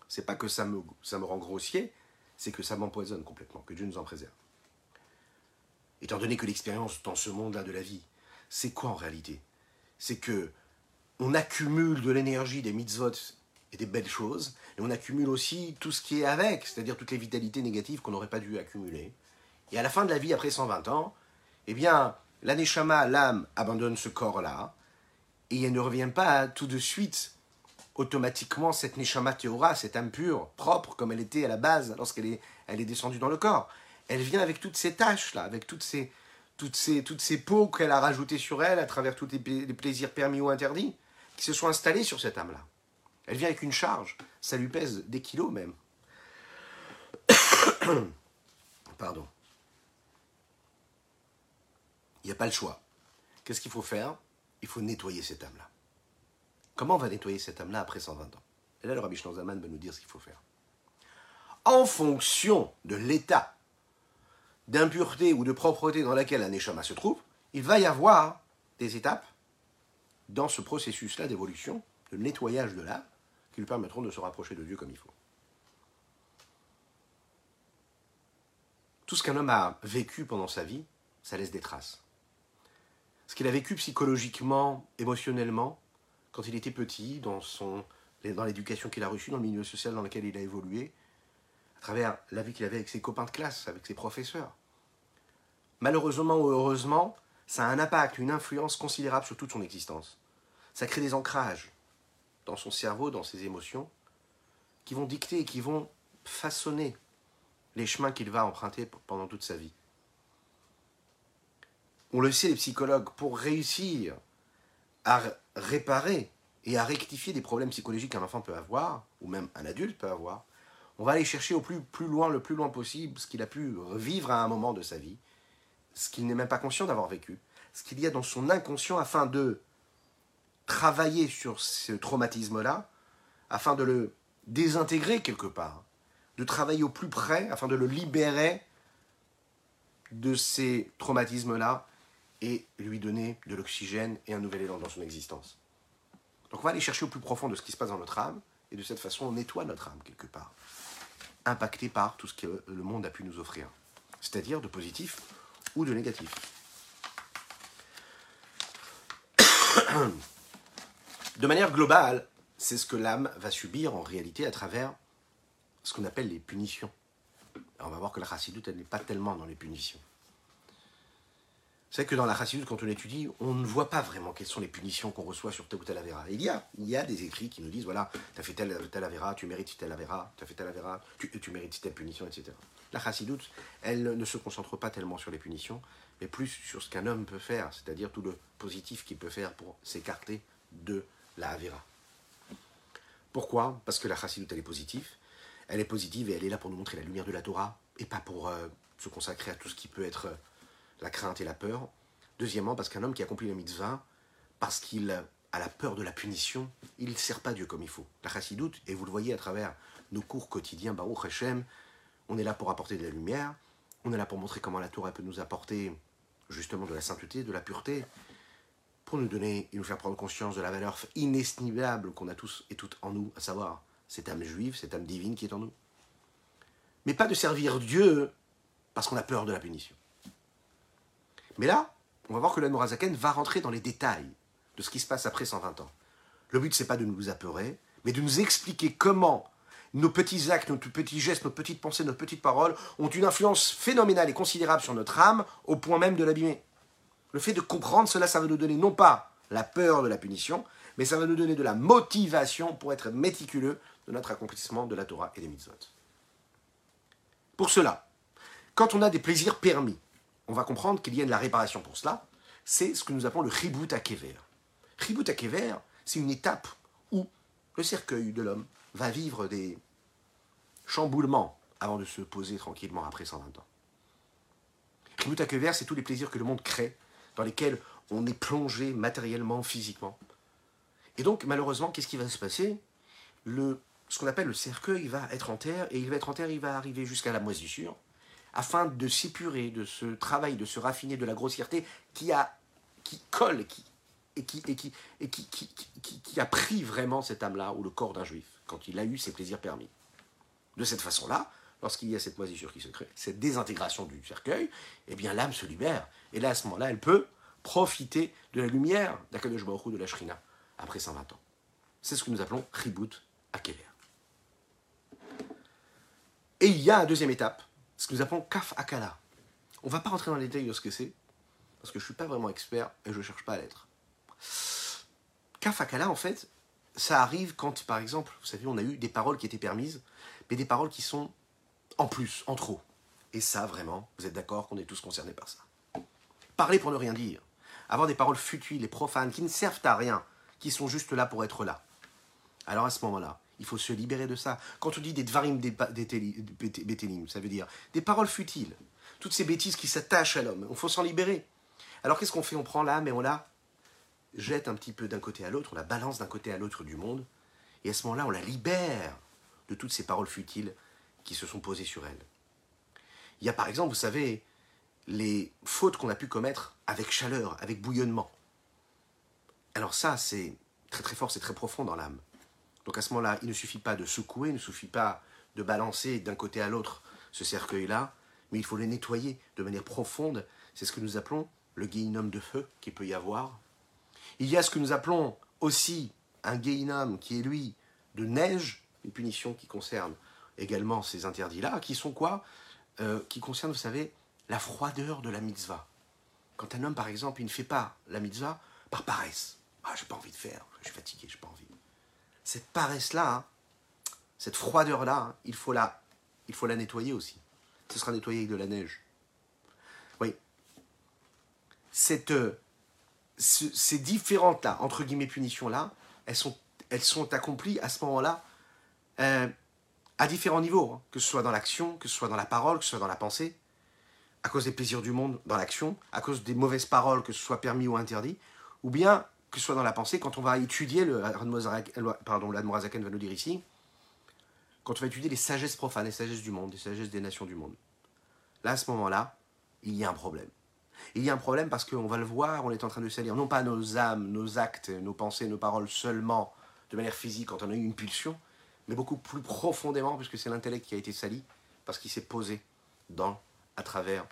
C'est pas que ça me, ça me rend grossier, c'est que ça m'empoisonne complètement, que Dieu nous en préserve. Étant donné que l'expérience dans ce monde-là de la vie, c'est quoi en réalité? C'est que on accumule de l'énergie des mitzvot et des belles choses, et on accumule aussi tout ce qui est avec, c'est-à-dire toutes les vitalités négatives qu'on n'aurait pas dû accumuler. Et à la fin de la vie, après 120 ans, eh bien, l'aneshama, l'âme, abandonne ce corps-là, et elle ne revient pas tout de suite automatiquement cette neshama théora, cette âme pure, propre comme elle était à la base lorsqu'elle est, elle est descendue dans le corps. Elle vient avec toutes ces tâches là, avec toutes ces, peaux qu'elle a rajoutées sur elle à travers tous les, les plaisirs permis ou interdits, qui se sont installés sur cette âme là. Elle vient avec une charge, ça lui pèse des kilos même. Pardon. Il n'y a pas le choix. Qu'est-ce qu'il faut faire? Il faut nettoyer cette âme-là. Comment on va nettoyer cette âme-là après 120 ans? Et là, le Rabbi Schnozalman va nous dire ce qu'il faut faire. En fonction de l'état d'impureté ou de propreté dans laquelle un neshama se trouve, il va y avoir des étapes dans ce processus-là d'évolution, de nettoyage de l'âme, qui lui permettront de se rapprocher de Dieu comme il faut. Tout ce qu'un homme a vécu pendant sa vie, ça laisse des traces. Ce qu'il a vécu psychologiquement, émotionnellement, quand il était petit, dans, son, dans l'éducation qu'il a reçue, dans le milieu social dans lequel il a évolué, à travers la vie qu'il avait avec ses copains de classe, avec ses professeurs. Malheureusement ou heureusement, ça a un impact, une influence considérable sur toute son existence. Ça crée des ancrages dans son cerveau, dans ses émotions, qui vont dicter, qui vont façonner les chemins qu'il va emprunter pendant toute sa vie. On le sait, les psychologues, pour réussir à réparer et à rectifier des problèmes psychologiques qu'un enfant peut avoir, ou même un adulte peut avoir, on va aller chercher au plus, plus loin, le plus loin possible, ce qu'il a pu vivre à un moment de sa vie, ce qu'il n'est même pas conscient d'avoir vécu, ce qu'il y a dans son inconscient afin de travailler sur ce traumatisme-là, afin de le désintégrer quelque part, de travailler au plus près afin de le libérer de ces traumatismes-là et lui donner de l'oxygène et un nouvel élan dans son existence. Donc on va aller chercher au plus profond de ce qui se passe dans notre âme, et de cette façon on nettoie notre âme quelque part, impacté par tout ce que le monde a pu nous offrir, c'est-à-dire de positif ou de négatif. De manière globale, c'est ce que l'âme va subir en réalité à travers ce qu'on appelle les punitions. on va voir que la chassidoute, elle n'est pas tellement dans les punitions. C'est que dans la chassidoute, quand on étudie, on ne voit pas vraiment quelles sont les punitions qu'on reçoit sur telle ou telle avéra. Il y a, il y a des écrits qui nous disent, voilà, tu as fait telle, telle avéra, tu mérites telle avéra, tu as fait telle avéra, tu, tu mérites telle punition, etc. La chassidoute, elle ne se concentre pas tellement sur les punitions, mais plus sur ce qu'un homme peut faire, c'est-à-dire tout le positif qu'il peut faire pour s'écarter de la avéra. Pourquoi? Parce que la chassidoute, elle est positive. Elle est positive et elle est là pour nous montrer la lumière de la Torah et pas pour euh, se consacrer à tout ce qui peut être euh, la crainte et la peur. Deuxièmement, parce qu'un homme qui accomplit la mitzvah, parce qu'il a la peur de la punition, il ne sert pas Dieu comme il faut. La chassidoute, et vous le voyez à travers nos cours quotidiens, Baruch Hashem, on est là pour apporter de la lumière, On est là pour montrer comment la Torah peut nous apporter justement de la sainteté, de la pureté, pour nous donner et nous faire prendre conscience de la valeur inestimable qu'on a tous et toutes en nous, à savoir cette âme juive, cette âme divine qui est en nous. Mais pas de servir Dieu parce qu'on a peur de la punition. Mais là, on va voir que l'Anmorazaken va rentrer dans les détails de ce qui se passe après 120 ans. Le but, c'est pas de nous apeurer, mais de nous expliquer comment nos petits actes, nos petits gestes, nos petites pensées, nos petites paroles ont une influence phénoménale et considérable sur notre âme au point même de l'abîmer. Le fait de comprendre cela, ça va nous donner non pas la peur de la punition, mais ça va nous donner de la motivation pour être méticuleux de notre accomplissement de la Torah et des mitzvot. Pour cela, quand on a des plaisirs permis, on va comprendre qu'il y a de la réparation pour cela. C'est ce que nous appelons le ribut à kever. Ribut à kever, c'est une étape où le cercueil de l'homme va vivre des chamboulements avant de se poser tranquillement après 120 ans. Ribut à kever, c'est tous les plaisirs que le monde crée, dans lesquels on est plongé matériellement, physiquement. Et donc, malheureusement, qu'est-ce qui va se passer? Le, Ce qu'on appelle le cercueil va être en terre, et il va être en terre, il va arriver jusqu'à la moisissure afin de s'épurer de ce travail, de se raffiner de la grossièreté qui, a, qui colle qui, et, qui, et, qui, et qui, qui, qui, a pris vraiment cette âme-là, ou le corps d'un juif, quand il a eu ses plaisirs permis. De cette façon-là, lorsqu'il y a cette moisissure qui se crée, cette désintégration du cercueil, eh bien l'âme se libère. Et là, à ce moment-là, elle peut profiter de la lumière d'Akadosh Baruch de la Shrina, après 120 ans. C'est ce que nous appelons Ribut Akever. Et il y a une deuxième étape, ce que nous appelons kaf akala. On ne va pas rentrer dans les détails de ce que c'est, parce que je ne suis pas vraiment expert et je ne cherche pas à l'être. Kaf akala, en fait, ça arrive quand, par exemple, vous savez, on a eu des paroles qui étaient permises, mais des paroles qui sont en plus, en trop. Et ça, vraiment, vous êtes d'accord qu'on est tous concernés par ça. Parler pour ne rien dire. Avoir des paroles futiles et profanes qui ne servent à rien, qui sont juste là pour être là. Alors à ce moment-là, il faut se libérer de ça. Quand on dit des dvarim betelim, ça veut dire des paroles futiles. Toutes ces bêtises qui s'attachent à l'homme. Il faut s'en libérer. Alors qu'est-ce qu'on fait? On prend l'âme et on la jette un petit peu d'un côté à l'autre, on la balance d'un côté à l'autre du monde. Et à ce moment-là, on la libère de toutes ces paroles futiles qui se sont posées sur elle. Il y a par exemple, vous savez, les fautes qu'on a pu commettre avec chaleur, avec bouillonnement. Alors ça, c'est très très fort, c'est très profond dans l'âme. Donc à ce moment-là, il ne suffit pas de secouer, il ne suffit pas de balancer d'un côté à l'autre ce cercueil-là, mais il faut le nettoyer de manière profonde. C'est ce que nous appelons le guéinum de feu qui peut y avoir. Il y a ce que nous appelons aussi un guéinum qui est lui de neige, une punition qui concerne également ces interdits-là, qui sont quoi euh, Qui concernent, vous savez, la froideur de la mitzvah. Quand un homme, par exemple, il ne fait pas la mitzvah par paresse. Ah, j'ai pas envie de faire, je suis fatigué, j'ai pas envie cette paresse-là, hein, cette froideur-là, hein, il, faut la, il faut la nettoyer aussi. Ce sera nettoyé avec de la neige. Oui. Cette, euh, ces différentes-là, entre guillemets, punitions-là, elles sont, elles sont accomplies à ce moment-là euh, à différents niveaux, hein. que ce soit dans l'action, que ce soit dans la parole, que ce soit dans la pensée, à cause des plaisirs du monde dans l'action, à cause des mauvaises paroles, que ce soit permis ou interdit, ou bien que ce soit dans la pensée, quand on va étudier, le, pardon, va nous dire ici, quand on va étudier les sagesses profanes, les sagesses du monde, les sagesses des nations du monde, là, à ce moment-là, il y a un problème. Il y a un problème parce qu'on va le voir, on est en train de salir non pas nos âmes, nos actes, nos pensées, nos paroles seulement de manière physique quand on a une pulsion, mais beaucoup plus profondément, puisque c'est l'intellect qui a été sali, parce qu'il s'est posé dans, à travers,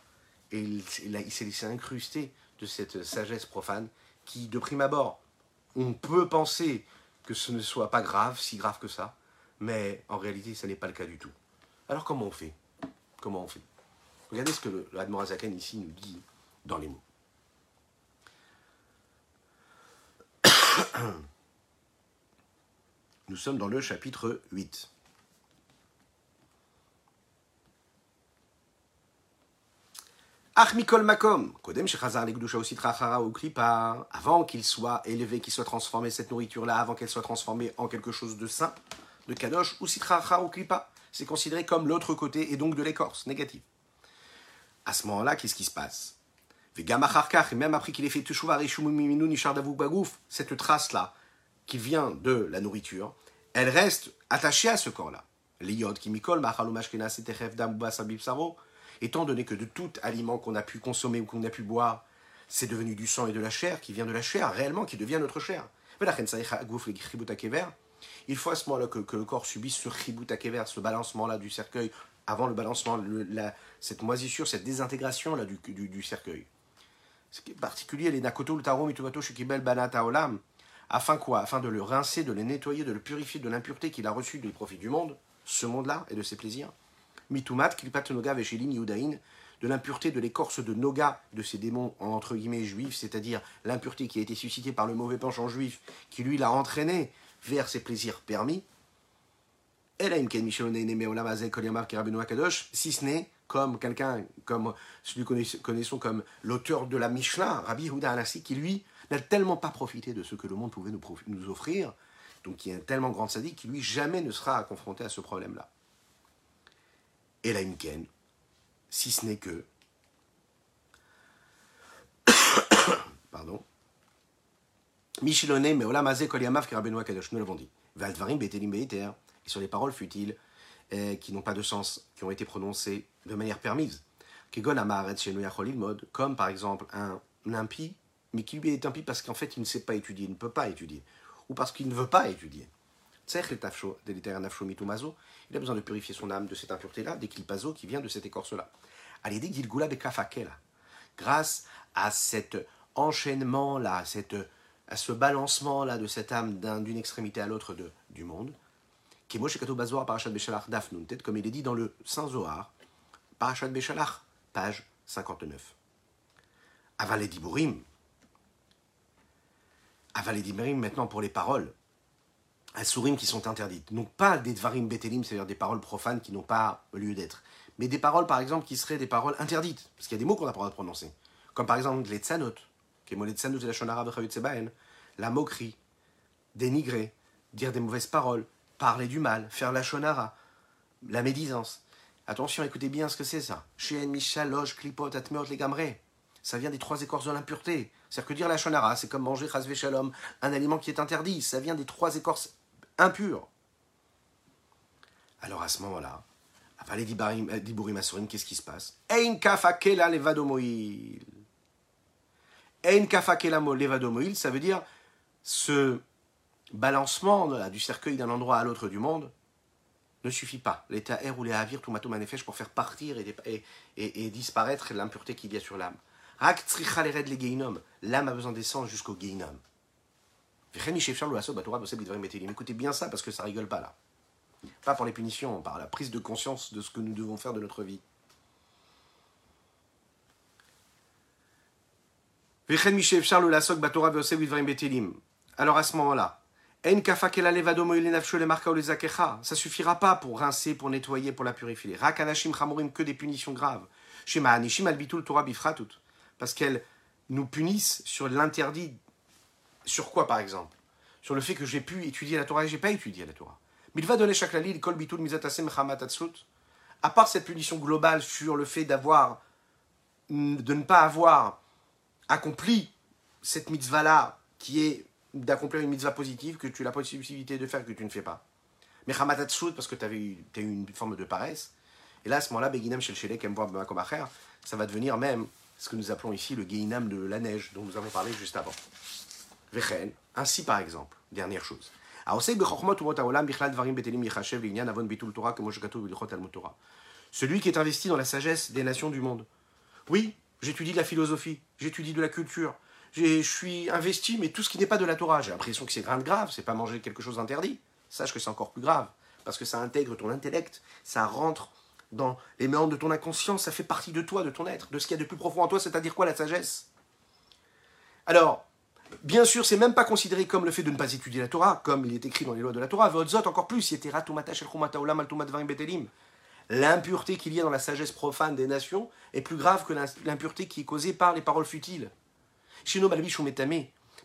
et il, il s'est laissé incruster de cette sagesse profane qui, de prime abord, on peut penser que ce ne soit pas grave, si grave que ça, mais en réalité, ce n'est pas le cas du tout. Alors comment on fait Comment on fait Regardez ce que l'Admorazaken ici nous dit dans les mots. Nous sommes dans le chapitre 8. Makom, Kodem avant qu'il soit élevé, qu'il soit transformé cette nourriture-là, avant qu'elle soit transformée en quelque chose de sain, de Kadosh, ou ou Klipa, c'est considéré comme l'autre côté et donc de l'écorce, négative. À ce moment-là, qu'est-ce qui se passe? Et même après qu'il ait fait cette trace-là, qui vient de la nourriture, elle reste attachée à ce corps-là. L'iyod qui mikol, étant donné que de tout aliment qu'on a pu consommer ou qu'on a pu boire, c'est devenu du sang et de la chair, qui vient de la chair, réellement, qui devient notre chair. Il faut à ce moment-là que, le corps subisse ce chibut ce balancement-là du cercueil, avant le balancement, cette moisissure, cette désintégration là du, du, cercueil. Ce qui est particulier, les nakoto, le taro, mitubato, shikibel, banata, olam, afin quoi? Afin de le rincer, de le nettoyer, de le purifier de l'impureté qu'il a reçue du profit du monde, ce monde-là, et de ses plaisirs. Mitumat, klipat noga, veshelin, yudain, de l'impureté de l'écorce de Noga, de ces démons entre guillemets juifs, c'est-à-dire l'impureté qui a été suscitée par le mauvais penchant juif, qui lui l'a entraîné vers ses plaisirs permis, si ce n'est comme quelqu'un, comme celui que connaissons comme l'auteur de la Mishnah, Rabbi Huda Anassi, qui lui n'a tellement pas profité de ce que le monde pouvait nous, offrir, donc qui est un tellement grand sadique, qui lui jamais ne sera confronté à ce problème-là. Et la Imken, si ce n'est que. Pardon. Michilone, mais Olamazé, Koliamav, Karabenoa Kadosh, nous l'avons dit. Valdvarim, Betelim, Beiter, et sur les paroles futiles eh, qui n'ont pas de sens, qui ont été prononcées de manière permise. Kegon Amaret, mode, comme par exemple un impie, mais qui lui est impie parce qu'en fait il ne sait pas étudier, il ne peut pas étudier, ou parce qu'il ne veut pas étudier. Il a besoin de purifier son âme de cette impureté-là, des kilpazo qui vient de cette écorce-là. Grâce à cet enchaînement-là, à ce balancement-là de cette âme d'une extrémité à l'autre du monde, comme il est dit dans le Saint Zohar, Parashat Beshalach, page 59. Avalediburim. Avalediburim, maintenant pour les paroles. Asurim qui sont interdites. Donc pas des Dvarim Betelim, c'est-à-dire des paroles profanes qui n'ont pas lieu d'être. Mais des paroles, par exemple, qui seraient des paroles interdites. Parce qu'il y a des mots qu'on n'a pas le droit de prononcer. Comme par exemple les tzanot, la moquerie, dénigrer, dire des mauvaises paroles, parler du mal, faire la shonara, la médisance. Attention, écoutez bien ce que c'est ça. Shien, Michalosh, Klipot, Atmeot, les. Ça vient des trois écorces de l'impureté. C'est-à-dire que dire la shonara, c'est comme manger shalom, un aliment qui est interdit. Ça vient des trois écorces impures. Alors à ce moment-là, après les Diburim Asurim, qu'est-ce qui se passe? Ein kafakela levadomoil. Ein kafakela levadomoil, ça veut dire ce balancement du cercueil d'un endroit à l'autre du monde ne suffit pas. L'état air ou les avir, tout manifeste pour faire partir et, disparaître l'impureté qu'il y a sur l'âme. L'âme a besoin d'essence jusqu'au geinom. Écoutez bien ça parce que ça rigole pas là. Pas pour les punitions, par la prise de conscience de ce que nous devons faire de notre vie. Alors à ce moment-là, ça suffira pas pour rincer, pour nettoyer, pour la purifier. Rakanashim chamorim que des punitions graves. Shema anishim albitul Torah bifratut. Parce qu'elles nous punissent sur l'interdit. Sur quoi par exemple? Sur le fait que j'ai pu étudier la Torah et j'ai pas étudié la Torah. va donner chaque kol bitul mizatasem À part cette punition globale sur le fait d'avoir, de ne pas avoir accompli cette mitzvah là qui est d'accomplir une mitzvah positive que tu as la possibilité de faire que tu ne fais pas. Mais parce que tu as eu une forme de paresse. Et là, à ce moment-là, Beginam Shel Shelek, ça va devenir même ce que nous appelons ici le Geinam de la neige, dont nous avons parlé juste avant. Vechen, ainsi par exemple, dernière chose. Celui qui est investi dans la sagesse des nations du monde. Oui, j'étudie de la philosophie, j'étudie de la culture, je suis investi, mais tout ce qui n'est pas de la Torah, j'ai l'impression que c'est grave grave, c'est pas manger quelque chose d'interdit. Sache que c'est encore plus grave, parce que ça intègre ton intellect, ça rentre dans les méandres de ton inconscient, ça fait partie de toi, de ton être, de ce qu'il y a de plus profond en toi, c'est-à-dire quoi la sagesse? Alors, bien sûr, c'est même pas considéré comme le fait de ne pas étudier la Torah, comme il est écrit dans les lois de la Torah, Vodzot encore plus, L'impureté qu'il y a dans la sagesse profane des nations est plus grave que l'impureté qui est causée par les paroles futiles.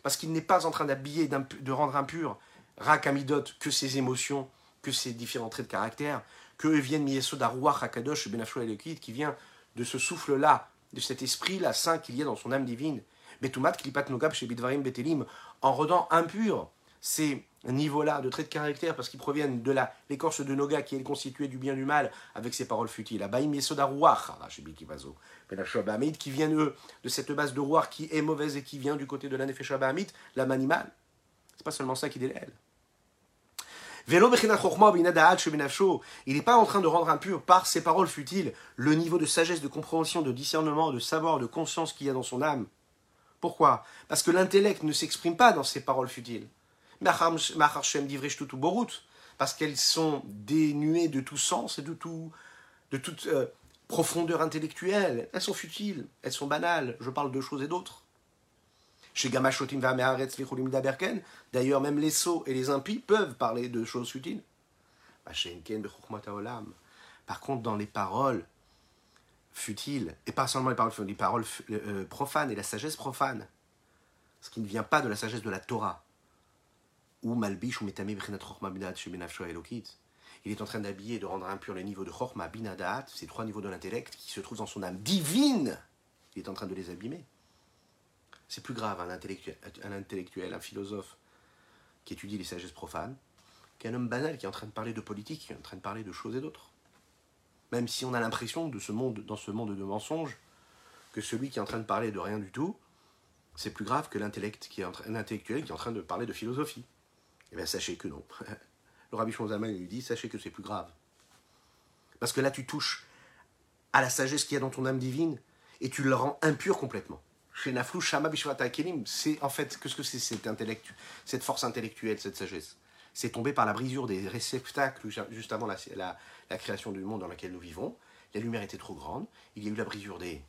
Parce qu'il n'est pas en train d'habiller, de rendre impur Rakamidot que ses émotions, que ses différents traits de caractère, que viennent Miyesoda Ruach Hakadosh Elokit, qui vient de ce souffle-là, de cet esprit-là saint qu'il y a dans son âme divine. Betumat Klipat Nogab chez Bidvarim Betelim, en rendant impur ces niveau-là de traits de caractère parce qu'ils proviennent de l'écorce de Noga qui est constituée du bien du mal avec ses paroles futiles. Abaïm Yesoda qui vient eux, de cette base de Rouach qui est mauvaise et qui vient du côté de la l'âme animale. C'est pas seulement ça qui Il n'est pas en train de rendre impur par ses paroles futiles le niveau de sagesse, de compréhension, de discernement, de savoir, de conscience qu'il y a dans son âme. Pourquoi? Parce que l'intellect ne s'exprime pas dans ces paroles futiles parce qu'elles sont dénuées de tout sens et de, tout, de toute euh, profondeur intellectuelle. Elles sont futiles, elles sont banales. Je parle de choses et d'autres. Chez D'ailleurs, même les sots et les impies peuvent parler de choses futiles. Par contre, dans les paroles futiles, et pas seulement les paroles futiles, les paroles euh, profanes et la sagesse profane, ce qui ne vient pas de la sagesse de la Torah, ou Malbish ou Metami Il est en train d'habiller et de rendre impur les niveaux de Chorma Binadat, ces trois niveaux de l'intellect qui se trouvent dans son âme divine. Il est en train de les abîmer. C'est plus grave un intellectuel, un intellectuel, un philosophe qui étudie les sagesses profanes qu'un homme banal qui est en train de parler de politique, qui est en train de parler de choses et d'autres. Même si on a l'impression de ce monde, dans ce monde de mensonges, que celui qui est en train de parler de rien du tout, c'est plus grave que l'intellect qui est en intellectuel qui est en train de parler de philosophie. Eh bien, sachez que non. Le rabbi Shonzalman lui dit Sachez que c'est plus grave. Parce que là, tu touches à la sagesse qu'il y a dans ton âme divine et tu le rends impur complètement. C'est en fait, qu'est-ce que c'est cette force intellectuelle, cette sagesse? C'est tombé par la brisure des réceptacles juste avant la, la création du monde dans lequel nous vivons. La lumière était trop grande, il y a eu la brisure des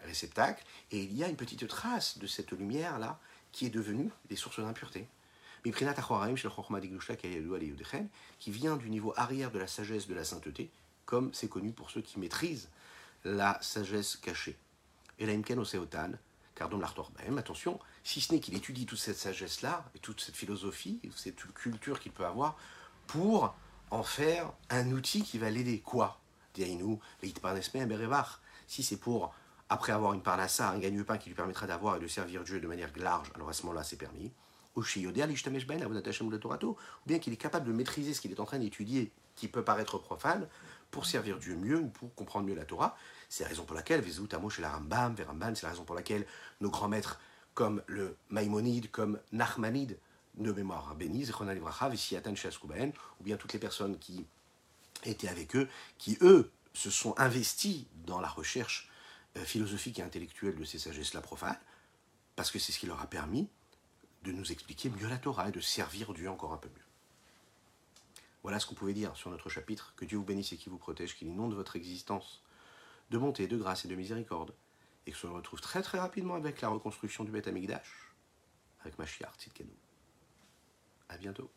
réceptacles, et il y a une petite trace de cette lumière-là qui est devenue des sources d'impureté qui vient du niveau arrière de la sagesse de la sainteté, comme c'est connu pour ceux qui maîtrisent la sagesse cachée. Et la imken oseotan, car dans même attention, si ce n'est qu'il étudie toute cette sagesse-là, et toute cette philosophie, cette culture qu'il peut avoir, pour en faire un outil qui va l'aider. Quoi? Si c'est pour, après avoir une parnassa, un gagne-pain qui lui permettra d'avoir et de servir Dieu de manière large, alors à ce moment-là, c'est permis ou bien qu'il est capable de maîtriser ce qu'il est en train d'étudier, qui peut paraître profane, pour servir Dieu mieux ou pour comprendre mieux la Torah. C'est la raison pour laquelle, chez la Rambam, c'est la raison pour laquelle nos grands maîtres, comme le Maïmonide, comme Nachmanide, de mémoire bénie, ou bien toutes les personnes qui étaient avec eux, qui eux se sont investis dans la recherche euh, philosophique et intellectuelle de ces sagesses-là profanes, parce que c'est ce qui leur a permis de nous expliquer mieux la Torah et de servir Dieu encore un peu mieux. Voilà ce qu'on pouvait dire sur notre chapitre. Que Dieu vous bénisse et qu'il vous protège, qu'il inonde votre existence de bonté, de grâce et de miséricorde. Et que se retrouve très très rapidement avec la reconstruction du Beth Amikdash, avec Mashiach Tzidkenu. À bientôt.